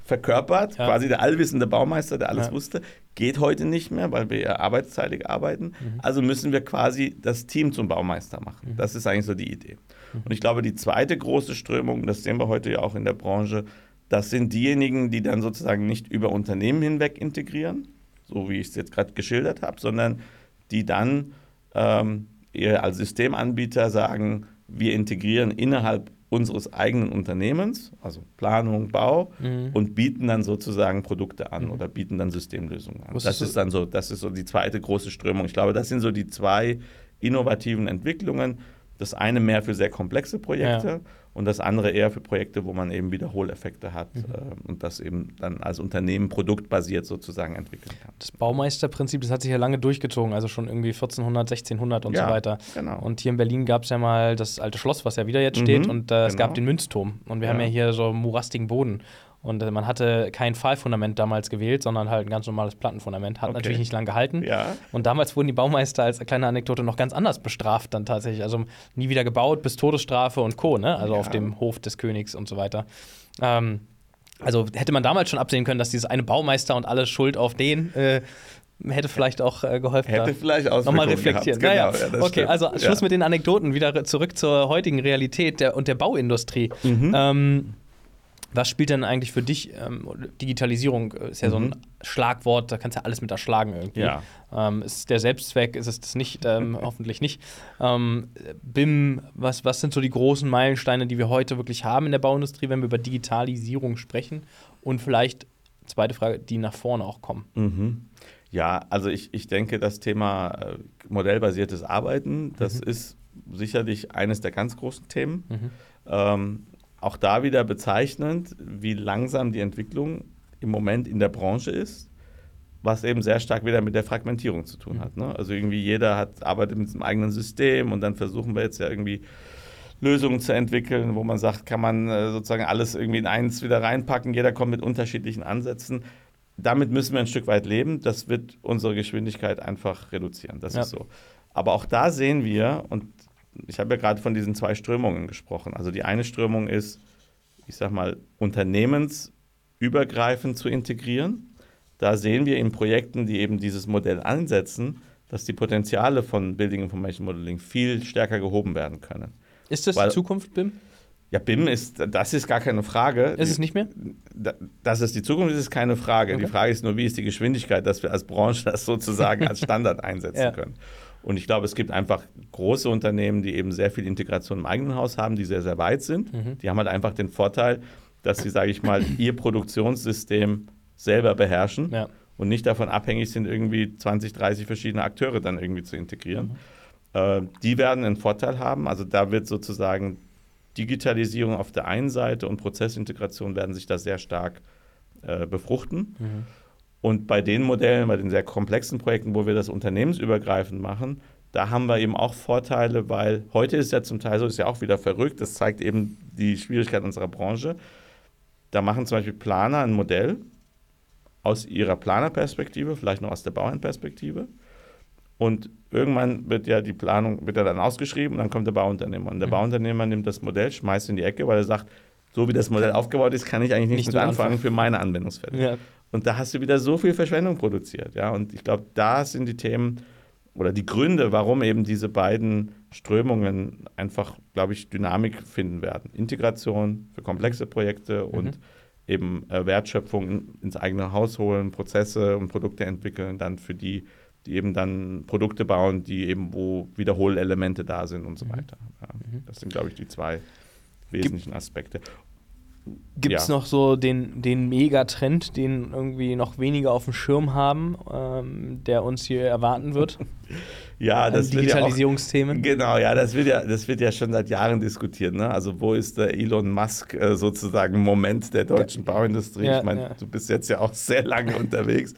verkörpert, Ja. quasi der allwissende Baumeister, der alles Ja. wusste. Geht heute nicht mehr, weil wir ja arbeitsteilig arbeiten. Mhm. Also müssen wir quasi das Team zum Baumeister machen. Das ist eigentlich so die Idee. Mhm. Und ich glaube, die zweite große Strömung, das sehen wir heute ja auch in der Branche, das sind diejenigen, die dann sozusagen nicht über Unternehmen hinweg integrieren, so wie ich es jetzt gerade geschildert habe, sondern die dann ähm, eher als Systemanbieter sagen, wir integrieren innerhalb unseres eigenen Unternehmens, also Planung, Bau, Mhm. und bieten dann sozusagen Produkte an oder bieten dann Systemlösungen an. Wusstest Das ist dann so, das ist so die zweite große Strömung. Ich glaube, das sind so die zwei innovativen Entwicklungen. Das eine mehr für sehr komplexe Projekte Ja. Und das andere eher für Projekte, wo man eben Wiederholeffekte hat Mhm. äh, und das eben dann als Unternehmen produktbasiert sozusagen entwickeln kann. Das Baumeisterprinzip, das hat sich ja lange durchgezogen, also schon irgendwie 1400, 1600 und Ja, so weiter. genau. Und hier in Berlin gab es ja mal das alte Schloss, was ja wieder jetzt steht, Mhm, und äh, es genau. gab den Münzturm. Und wir Ja. haben ja hier so morastigen Boden. Und äh, man hatte kein Pfahlfundament damals gewählt, sondern halt ein ganz normales Plattenfundament. Hat Okay. natürlich nicht lang gehalten. Ja. Und damals wurden die Baumeister als kleine Anekdote noch ganz anders bestraft dann tatsächlich. Also nie wieder gebaut bis Todesstrafe und Co., ne? Also Ja. auf dem Hof des Königs und so weiter. Ähm, also hätte man damals schon absehen können, dass dieses eine Baumeister und alle Schuld auf den äh, hätte vielleicht auch äh, geholfen. Hätte vielleicht Nochmal Auswirkungen reflektieren. Gehabt. naja, Genau, ja, okay, stimmt. also Schluss ja. mit den Anekdoten, wieder zurück zur heutigen Realität der, und der Bauindustrie. Mhm. Ähm, was spielt denn eigentlich für dich ähm, Digitalisierung? äh, Ist ja so ein Schlagwort, da kannst du ja alles mit erschlagen irgendwie. Mhm. Ja. Ähm, ist der Selbstzweck, ist es das nicht? Ähm, hoffentlich nicht. Ähm, BIM, was, was sind so die großen Meilensteine, die wir heute wirklich haben in der Bauindustrie, wenn wir über Digitalisierung sprechen? Und vielleicht, zweite Frage, die nach vorne auch kommen. Mhm. Ja, also ich, ich denke, das Thema äh, modellbasiertes Arbeiten, das ist sicherlich eines der ganz großen Themen. Ähm, auch da wieder bezeichnend, wie langsam die Entwicklung im Moment in der Branche ist, was eben sehr stark wieder mit der Fragmentierung zu tun hat. Ne? Also irgendwie jeder hat, arbeitet mit seinem eigenen System und dann versuchen wir jetzt ja irgendwie Lösungen zu entwickeln, wo man sagt, kann man äh, sozusagen alles irgendwie in eins wieder reinpacken, jeder kommt mit unterschiedlichen Ansätzen. damit müssen wir ein Stück weit leben. Das wird unsere Geschwindigkeit einfach reduzieren. Das Ja. ist so. Aber auch da sehen wir, und ich habe ja gerade von diesen zwei Strömungen gesprochen. Also die eine Strömung ist, ich sag mal, unternehmensübergreifend zu integrieren. Da sehen wir in Projekten, die eben dieses Modell ansetzen, dass die Potenziale von Building Information Modeling viel stärker gehoben werden können. Ist das Weil- die Zukunft, BIM? Ja, BIM ist, das ist gar keine Frage. Ist es nicht mehr? Da- Dass es die Zukunft ist, ist keine Frage. Okay. Die Frage ist nur, wie ist die Geschwindigkeit, dass wir als Branche das sozusagen als Standard einsetzen Ja. können. Und ich glaube, es gibt einfach große Unternehmen, die eben sehr viel Integration im eigenen Haus haben, die sehr, sehr weit sind. Mhm. Die haben halt einfach den Vorteil, dass sie, sage ich mal, ihr Produktionssystem selber beherrschen Ja. und nicht davon abhängig sind, irgendwie 20, 30 verschiedene Akteure dann irgendwie zu integrieren. Äh, die werden einen Vorteil haben. Also da wird sozusagen Digitalisierung auf der einen Seite und Prozessintegration werden sich da sehr stark äh, befruchten. Und bei den Modellen, bei den sehr komplexen Projekten, wo wir das unternehmensübergreifend machen, da haben wir eben auch Vorteile, weil heute ist ja zum Teil so, ist ja auch wieder verrückt, das zeigt eben die Schwierigkeit unserer Branche. Da machen zum Beispiel Planer ein Modell aus ihrer Planerperspektive, vielleicht noch aus der Bauherrnperspektive. Und irgendwann wird ja die Planung, wird ja dann ausgeschrieben und dann kommt der Bauunternehmer. Und der Bauunternehmer nimmt das Modell, schmeißt in die Ecke, weil er sagt, so wie das Modell aufgebaut ist, kann ich eigentlich nichts Nicht mit anfangen anfangen. für meine Anwendungsfälle. Ja. Und da hast du wieder so viel Verschwendung produziert. Ja? Und ich glaube, da sind die Themen oder die Gründe, warum eben diese beiden Strömungen einfach, glaube ich, Dynamik finden werden. Integration für komplexe Projekte und eben äh, Wertschöpfung in, ins eigene Haus holen, Prozesse und Produkte entwickeln, dann für die, die eben dann Produkte bauen, die eben, wo Wiederholelemente da sind und so weiter. Ja, Das sind, glaube ich, die zwei wesentlichen Aspekte. Gibt es Ja. noch so den, den Megatrend, den irgendwie noch weniger auf dem Schirm haben, ähm, der uns hier erwarten wird? Ja, das wird ja auch, Digitalisierungsthemen? Genau, ja, das wird ja, das wird ja schon seit Jahren diskutiert. Ne? Also wo ist der Elon Musk äh, sozusagen Moment der deutschen Bauindustrie? Ja, ich meine, du bist jetzt ja auch sehr lange unterwegs.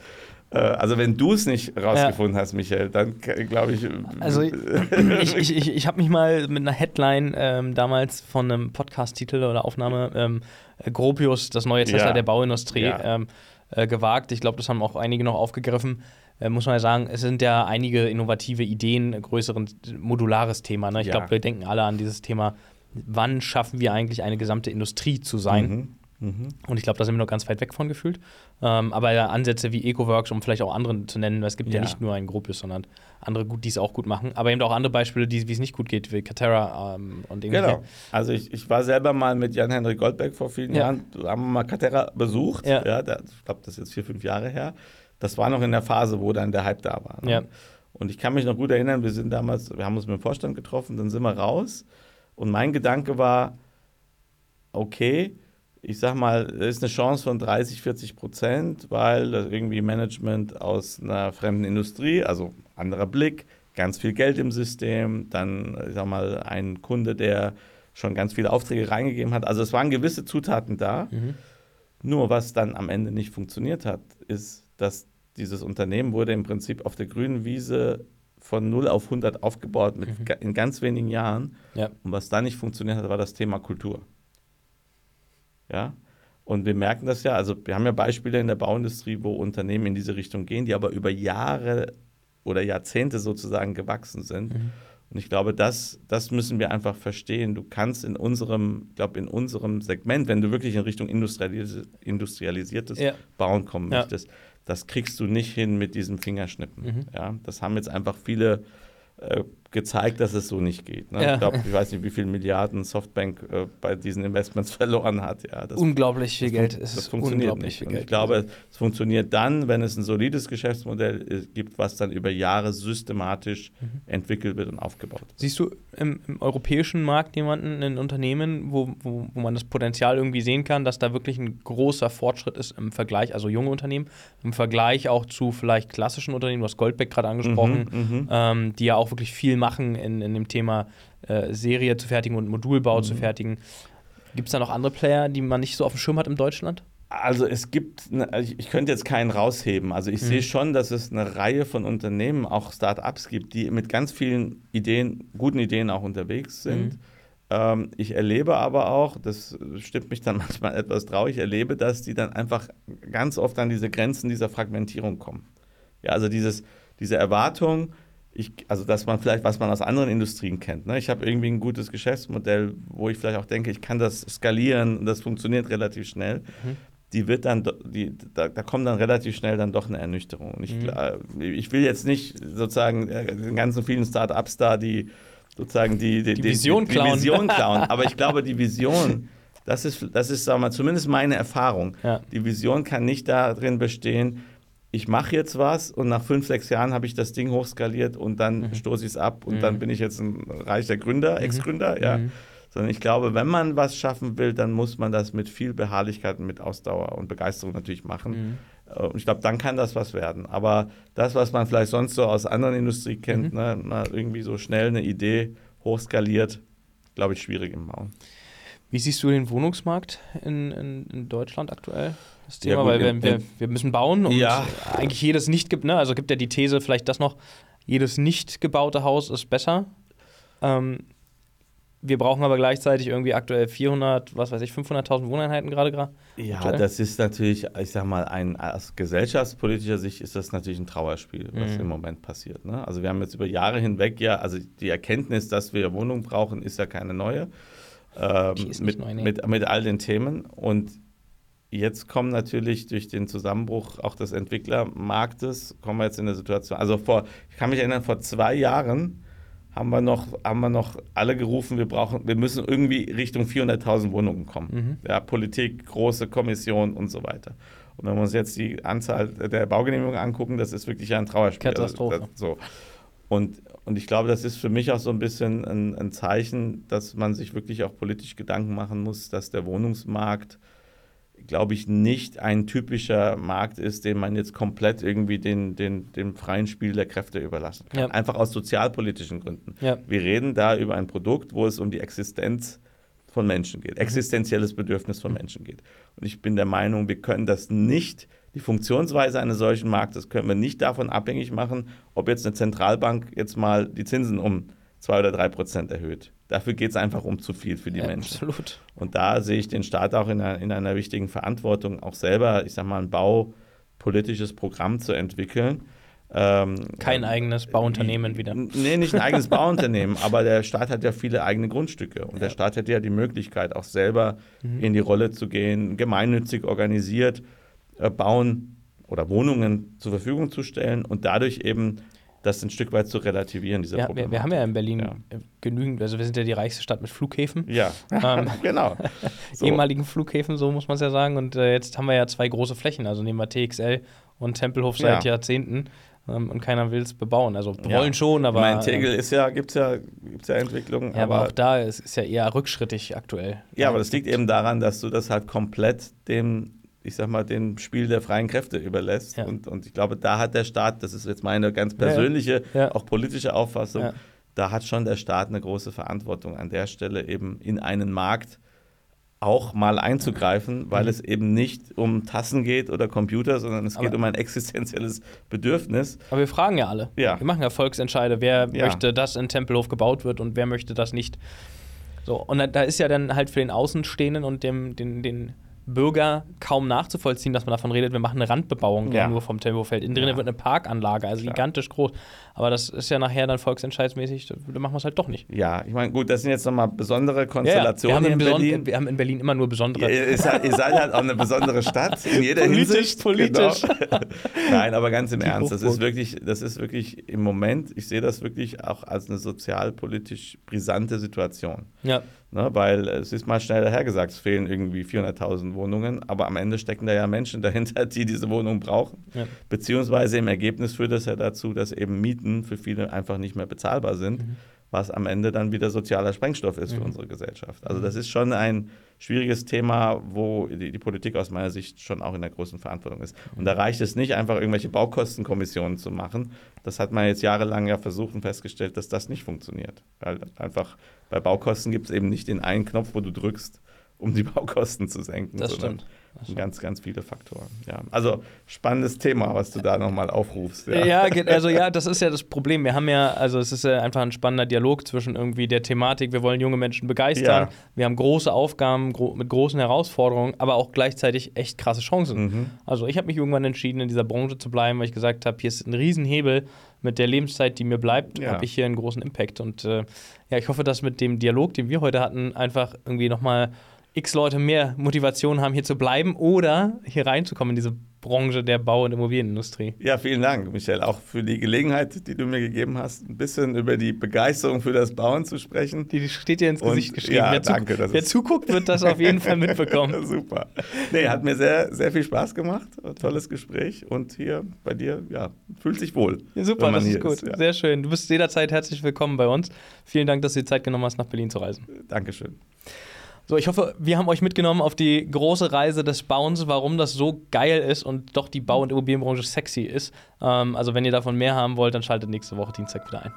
Äh, also wenn du es nicht rausgefunden hast, Michael, dann glaube ich. Also ich, ich, ich, ich habe mich mal mit einer Headline ähm, damals von einem Podcast-Titel oder Aufnahme ähm, äh, Gropius, das neue Tesla Ja. der Bauindustrie, Ja. ähm, äh, gewagt. Ich glaube, das haben auch einige noch aufgegriffen. Äh, muss man ja sagen, es sind ja einige innovative Ideen, äh, größeren modulares Thema. Ne? Ich Ja. glaube, wir denken alle an dieses Thema, wann schaffen wir eigentlich eine gesamte Industrie zu sein? Mhm. Mhm. Und ich glaube, da sind wir noch ganz weit weg von gefühlt. Ähm, aber ja, Ansätze wie EcoWorks, um vielleicht auch andere zu nennen, weil es gibt ja, Ja. nicht nur ein Gropius, sondern andere, die es auch gut machen. Aber eben auch andere Beispiele, die, wie es nicht gut geht, wie Katerra ähm, und ähnliche. Genau. Also ich, ich war selber mal mit Jan-Henrik Goldberg vor vielen Ja. Jahren, haben wir mal Katerra besucht. Ja. Ja. da, ich glaube, das ist jetzt vier, fünf Jahre her. Das war noch in der Phase, wo dann der Hype da war. Ne? Ja. Und ich kann mich noch gut erinnern, wir sind damals, wir haben uns mit dem Vorstand getroffen, dann sind wir raus. Und mein Gedanke war, okay, ich sag mal, es ist eine Chance von 30, 40 Prozent, weil das irgendwie Management aus einer fremden Industrie, also anderer Blick, ganz viel Geld im System, dann, ich sag mal, ein Kunde, der schon ganz viele Aufträge reingegeben hat. Also es waren gewisse Zutaten da. Mhm. Nur was dann am Ende nicht funktioniert hat, ist, dass dieses Unternehmen wurde im Prinzip auf der grünen Wiese von 0 auf 100 aufgebaut mit, ga- in ganz wenigen Jahren. Ja. Und was da nicht funktioniert hat, war das Thema Kultur. Ja. Und wir merken das ja, also wir haben ja Beispiele in der Bauindustrie, wo Unternehmen in diese Richtung gehen, die aber über Jahre oder Jahrzehnte sozusagen gewachsen sind. Und ich glaube, das, das müssen wir einfach verstehen. Du kannst in unserem, ich glaube, in unserem Segment, wenn du wirklich in Richtung industrialis industrialisiertes Ja. Bauen kommen Ja. möchtest, das kriegst du nicht hin mit diesem Fingerschnippen. Mhm. Ja, das haben jetzt einfach viele äh, gezeigt, dass es so nicht geht. Ne? Ja. Ich glaube, ich weiß nicht, wie viele Milliarden Softbank äh, bei diesen Investments verloren hat. Ja, das, Unglaublich viel das Geld. Es das funktioniert nicht. ich glaube, es funktioniert dann, wenn es ein solides Geschäftsmodell äh, gibt, was dann über Jahre systematisch Mhm. entwickelt wird und aufgebaut wird. Siehst du im, im europäischen Markt jemanden, ein Unternehmen, wo, wo, wo man das Potenzial irgendwie sehen kann, dass da wirklich ein großer Fortschritt ist im Vergleich, also junge Unternehmen, im Vergleich auch zu vielleicht klassischen Unternehmen, du hast Goldbeck gerade angesprochen, Mhm, ähm, die ja auch wirklich viel machen in, in dem Thema äh, Serie zu fertigen und Modulbau Mhm. zu fertigen. Gibt es da noch andere Player, die man nicht so auf dem Schirm hat in Deutschland? Also es gibt, eine, also ich, ich könnte jetzt keinen rausheben. Also ich Mhm. sehe schon, dass es eine Reihe von Unternehmen, auch Start-ups gibt, die mit ganz vielen Ideen, guten Ideen auch unterwegs sind. Mhm. Ähm, ich erlebe aber auch, das stimmt mich dann manchmal etwas traurig, ich erlebe, dass die dann einfach ganz oft an diese Grenzen dieser Fragmentierung kommen. Ja, also dieses, diese Erwartung, ich, also dass man vielleicht, was man aus anderen Industrien kennt. Ne? Ich habe irgendwie ein gutes Geschäftsmodell, wo ich vielleicht auch denke, ich kann das skalieren und das funktioniert relativ schnell. Mhm. Die wird dann, die, da, da, kommt dann relativ schnell dann doch eine Ernüchterung. Ich, mhm. ich will jetzt nicht sozusagen äh, den ganzen vielen Start-ups da, die sozusagen die, die, die Vision die, die, klauen. Vision klauen. Aber ich glaube, die Vision, das ist, das ist sagen wir mal, zumindest meine Erfahrung. Ja. Die Vision kann nicht darin bestehen, ich mache jetzt was und nach fünf, sechs Jahren habe ich das Ding hochskaliert und dann mhm. stoße ich es ab und mhm. dann bin ich jetzt ein reicher Gründer, mhm. Ex-Gründer, ja. Mhm. Sondern ich glaube, wenn man was schaffen will, dann muss man das mit viel Beharrlichkeit, mit Ausdauer und Begeisterung natürlich machen. Mhm. Äh, und ich glaube, dann kann das was werden. Aber das, was man vielleicht sonst so aus anderen Industrien kennt, ne, irgendwie so schnell eine Idee hochskaliert, glaube ich, schwierig im Bauen. Wie siehst du den Wohnungsmarkt in, in, in Deutschland aktuell? Das Thema, ja, gut, weil wir, wir, wir, müssen bauen und ja. eigentlich jedes nicht gibt, ne? Also gibt ja die These, vielleicht das noch, jedes nicht gebaute Haus ist besser. Ähm, wir brauchen aber gleichzeitig irgendwie aktuell 400, was weiß ich, 500.000 Wohneinheiten gerade gerade. Ja, aktuell. das ist natürlich, ich sag mal, ein, aus gesellschaftspolitischer Sicht ist das natürlich ein Trauerspiel, was mhm. im Moment passiert. Ne? Also wir haben jetzt über Jahre hinweg ja, also die Erkenntnis, dass wir Wohnungen brauchen, ist ja keine neue. Ähm, mit, neu, nee. mit, mit all den Themen. Und jetzt kommen natürlich durch den Zusammenbruch auch des Entwicklermarktes, kommen wir jetzt in eine Situation, also vor, ich kann mich erinnern, vor zwei Jahren haben wir noch, haben wir noch alle gerufen, wir brauchen, wir müssen irgendwie Richtung 400.000 Wohnungen kommen. Mhm. Ja, Politik, große Kommission und so weiter. Und wenn wir uns jetzt die Anzahl der Baugenehmigungen angucken, das ist wirklich ein Trauerspiel. Also Katastrophe. Also, das, so. Und, und ich glaube, das ist für mich auch so ein bisschen ein, ein, Zeichen, dass man sich wirklich auch politisch Gedanken machen muss, dass der Wohnungsmarkt glaube ich, nicht ein typischer Markt ist, den man jetzt komplett irgendwie den, den, dem freien Spiel der Kräfte überlassen kann. Ja. Einfach aus sozialpolitischen Gründen. Ja. Wir reden da über ein Produkt, wo es um die Existenz von Menschen geht, mhm. existenzielles Bedürfnis von Menschen geht. Und ich bin der Meinung, wir können das nicht, die Funktionsweise eines solchen Marktes können wir nicht davon abhängig machen, ob jetzt eine Zentralbank jetzt mal die Zinsen um zwei oder drei Prozent erhöht. Dafür geht es einfach um zu viel für die ja, Menschen. Absolut. Und da sehe ich den Staat auch in einer, in einer wichtigen Verantwortung, auch selber, ich sag mal, ein baupolitisches Programm zu entwickeln. Ähm, Kein eigenes Bauunternehmen wieder. Nee, nicht ein eigenes Bauunternehmen, aber der Staat hat ja viele eigene Grundstücke und ja. der Staat hat ja die Möglichkeit, auch selber mhm. in die Rolle zu gehen, gemeinnützig organisiert, äh, bauen oder Wohnungen zur Verfügung zu stellen und dadurch eben das ein Stück weit zu relativieren, diese ja, Probleme. Wir, wir, haben ja in Berlin ja. genügend, also wir sind ja die reichste Stadt mit Flughäfen. Ja, ähm, genau. So. Ehemaligen Flughäfen, so muss man es ja sagen. Und äh, jetzt haben wir ja zwei große Flächen, also nehmen wir TXL und Tempelhof seit ja. Jahrzehnten. Ähm, und keiner will es bebauen. Also wollen schon, aber. Mein Tegel ist ja, gibt es ja, gibt's ja Entwicklungen. Ja, aber, aber auch da ist, ist ja eher rückschrittig aktuell. Ja, aber das liegt eben daran, dass du das halt komplett dem ich sag mal, dem Spiel der freien Kräfte überlässt. Ja. Und, und ich glaube, da hat der Staat, das ist jetzt meine ganz persönliche, ja, ja. auch politische Auffassung, da hat schon der Staat eine große Verantwortung an der Stelle eben in einen Markt auch mal einzugreifen, weil mhm. es eben nicht um Tassen geht oder Computer, sondern es aber geht um ein existenzielles Bedürfnis. Aber wir fragen ja alle. Wir machen ja Volksentscheide, wer möchte, dass in Tempelhof gebaut wird und wer möchte das nicht. So, und da ist ja dann halt für den Außenstehenden und dem, den, den Bürger kaum nachzuvollziehen, dass man davon redet, wir machen eine Randbebauung ja. nur vom Tempofeld. Innen drin ja. wird eine Parkanlage, also Klar. gigantisch groß. Aber das ist ja nachher dann volksentscheidsmäßig, dann machen wir es halt doch nicht. Ja, ich meine, gut, das sind jetzt nochmal besondere Konstellationen ja, in, Berlin. Wir haben in Berlin immer nur besondere. ihr, seid, ihr seid halt auch eine besondere Stadt in jeder politisch, Hinsicht. Politisch, genau. Nein, aber ganz im Die Ernst, das ist, wirklich, das ist wirklich im Moment, ich sehe das wirklich auch als eine sozialpolitisch brisante Situation. Ja. Ne, weil es ist mal schnell dahergesagt, es fehlen irgendwie 400.000 Wohnungen, aber am Ende stecken da ja Menschen dahinter, die diese Wohnung brauchen. Ja. Beziehungsweise im Ergebnis führt das ja dazu, dass eben Mieten für viele einfach nicht mehr bezahlbar sind, mhm. Was am Ende dann wieder sozialer Sprengstoff ist mhm. für unsere Gesellschaft. Also das ist schon ein schwieriges Thema, wo die, die, Politik aus meiner Sicht schon auch in der großen Verantwortung ist. Und da reicht es nicht, einfach irgendwelche Baukostenkommissionen zu machen. Das hat man jetzt jahrelang ja versucht und festgestellt, dass das nicht funktioniert. Weil einfach bei Baukosten gibt es eben nicht den einen Knopf, wo du drückst um die Baukosten zu senken. Das stimmt. Ganz, ganz viele Faktoren. Ja. Also spannendes Thema, was du da nochmal aufrufst. Ja. ja, also ja, das ist ja das Problem. Wir haben ja, also es ist ja einfach ein spannender Dialog zwischen irgendwie der Thematik, wir wollen junge Menschen begeistern, ja. wir haben große Aufgaben gro mit großen Herausforderungen, aber auch gleichzeitig echt krasse Chancen. Mhm. Also ich habe mich irgendwann entschieden, in dieser Branche zu bleiben, weil ich gesagt habe, hier ist ein Riesenhebel mit der Lebenszeit, die mir bleibt, ja. habe ich hier einen großen Impact. Und äh, ja, ich hoffe, dass mit dem Dialog, den wir heute hatten, einfach irgendwie nochmal x Leute mehr Motivation haben, hier zu bleiben oder hier reinzukommen in diese Branche der Bau- und Immobilienindustrie. Ja, vielen Dank, Michel, auch für die Gelegenheit, die du mir gegeben hast, ein bisschen über die Begeisterung für das Bauen zu sprechen. Die steht dir ins Gesicht und, geschrieben. Ja, wer, danke, zu, wer zuguckt, wird das auf jeden Fall mitbekommen. Super. Nee, hat mir sehr, sehr viel Spaß gemacht. Tolles Gespräch und hier bei dir, ja, fühlt sich wohl. Ja, super, das ist gut. Ist, ja. Sehr schön. Du bist jederzeit herzlich willkommen bei uns. Vielen Dank, dass du dir Zeit genommen hast, nach Berlin zu reisen. Dankeschön. So, ich hoffe, wir haben euch mitgenommen auf die große Reise des Bauens, warum das so geil ist und doch die Bau- und Immobilienbranche sexy ist. Ähm, also, wenn ihr davon mehr haben wollt, dann schaltet nächste Woche Dienstag wieder ein.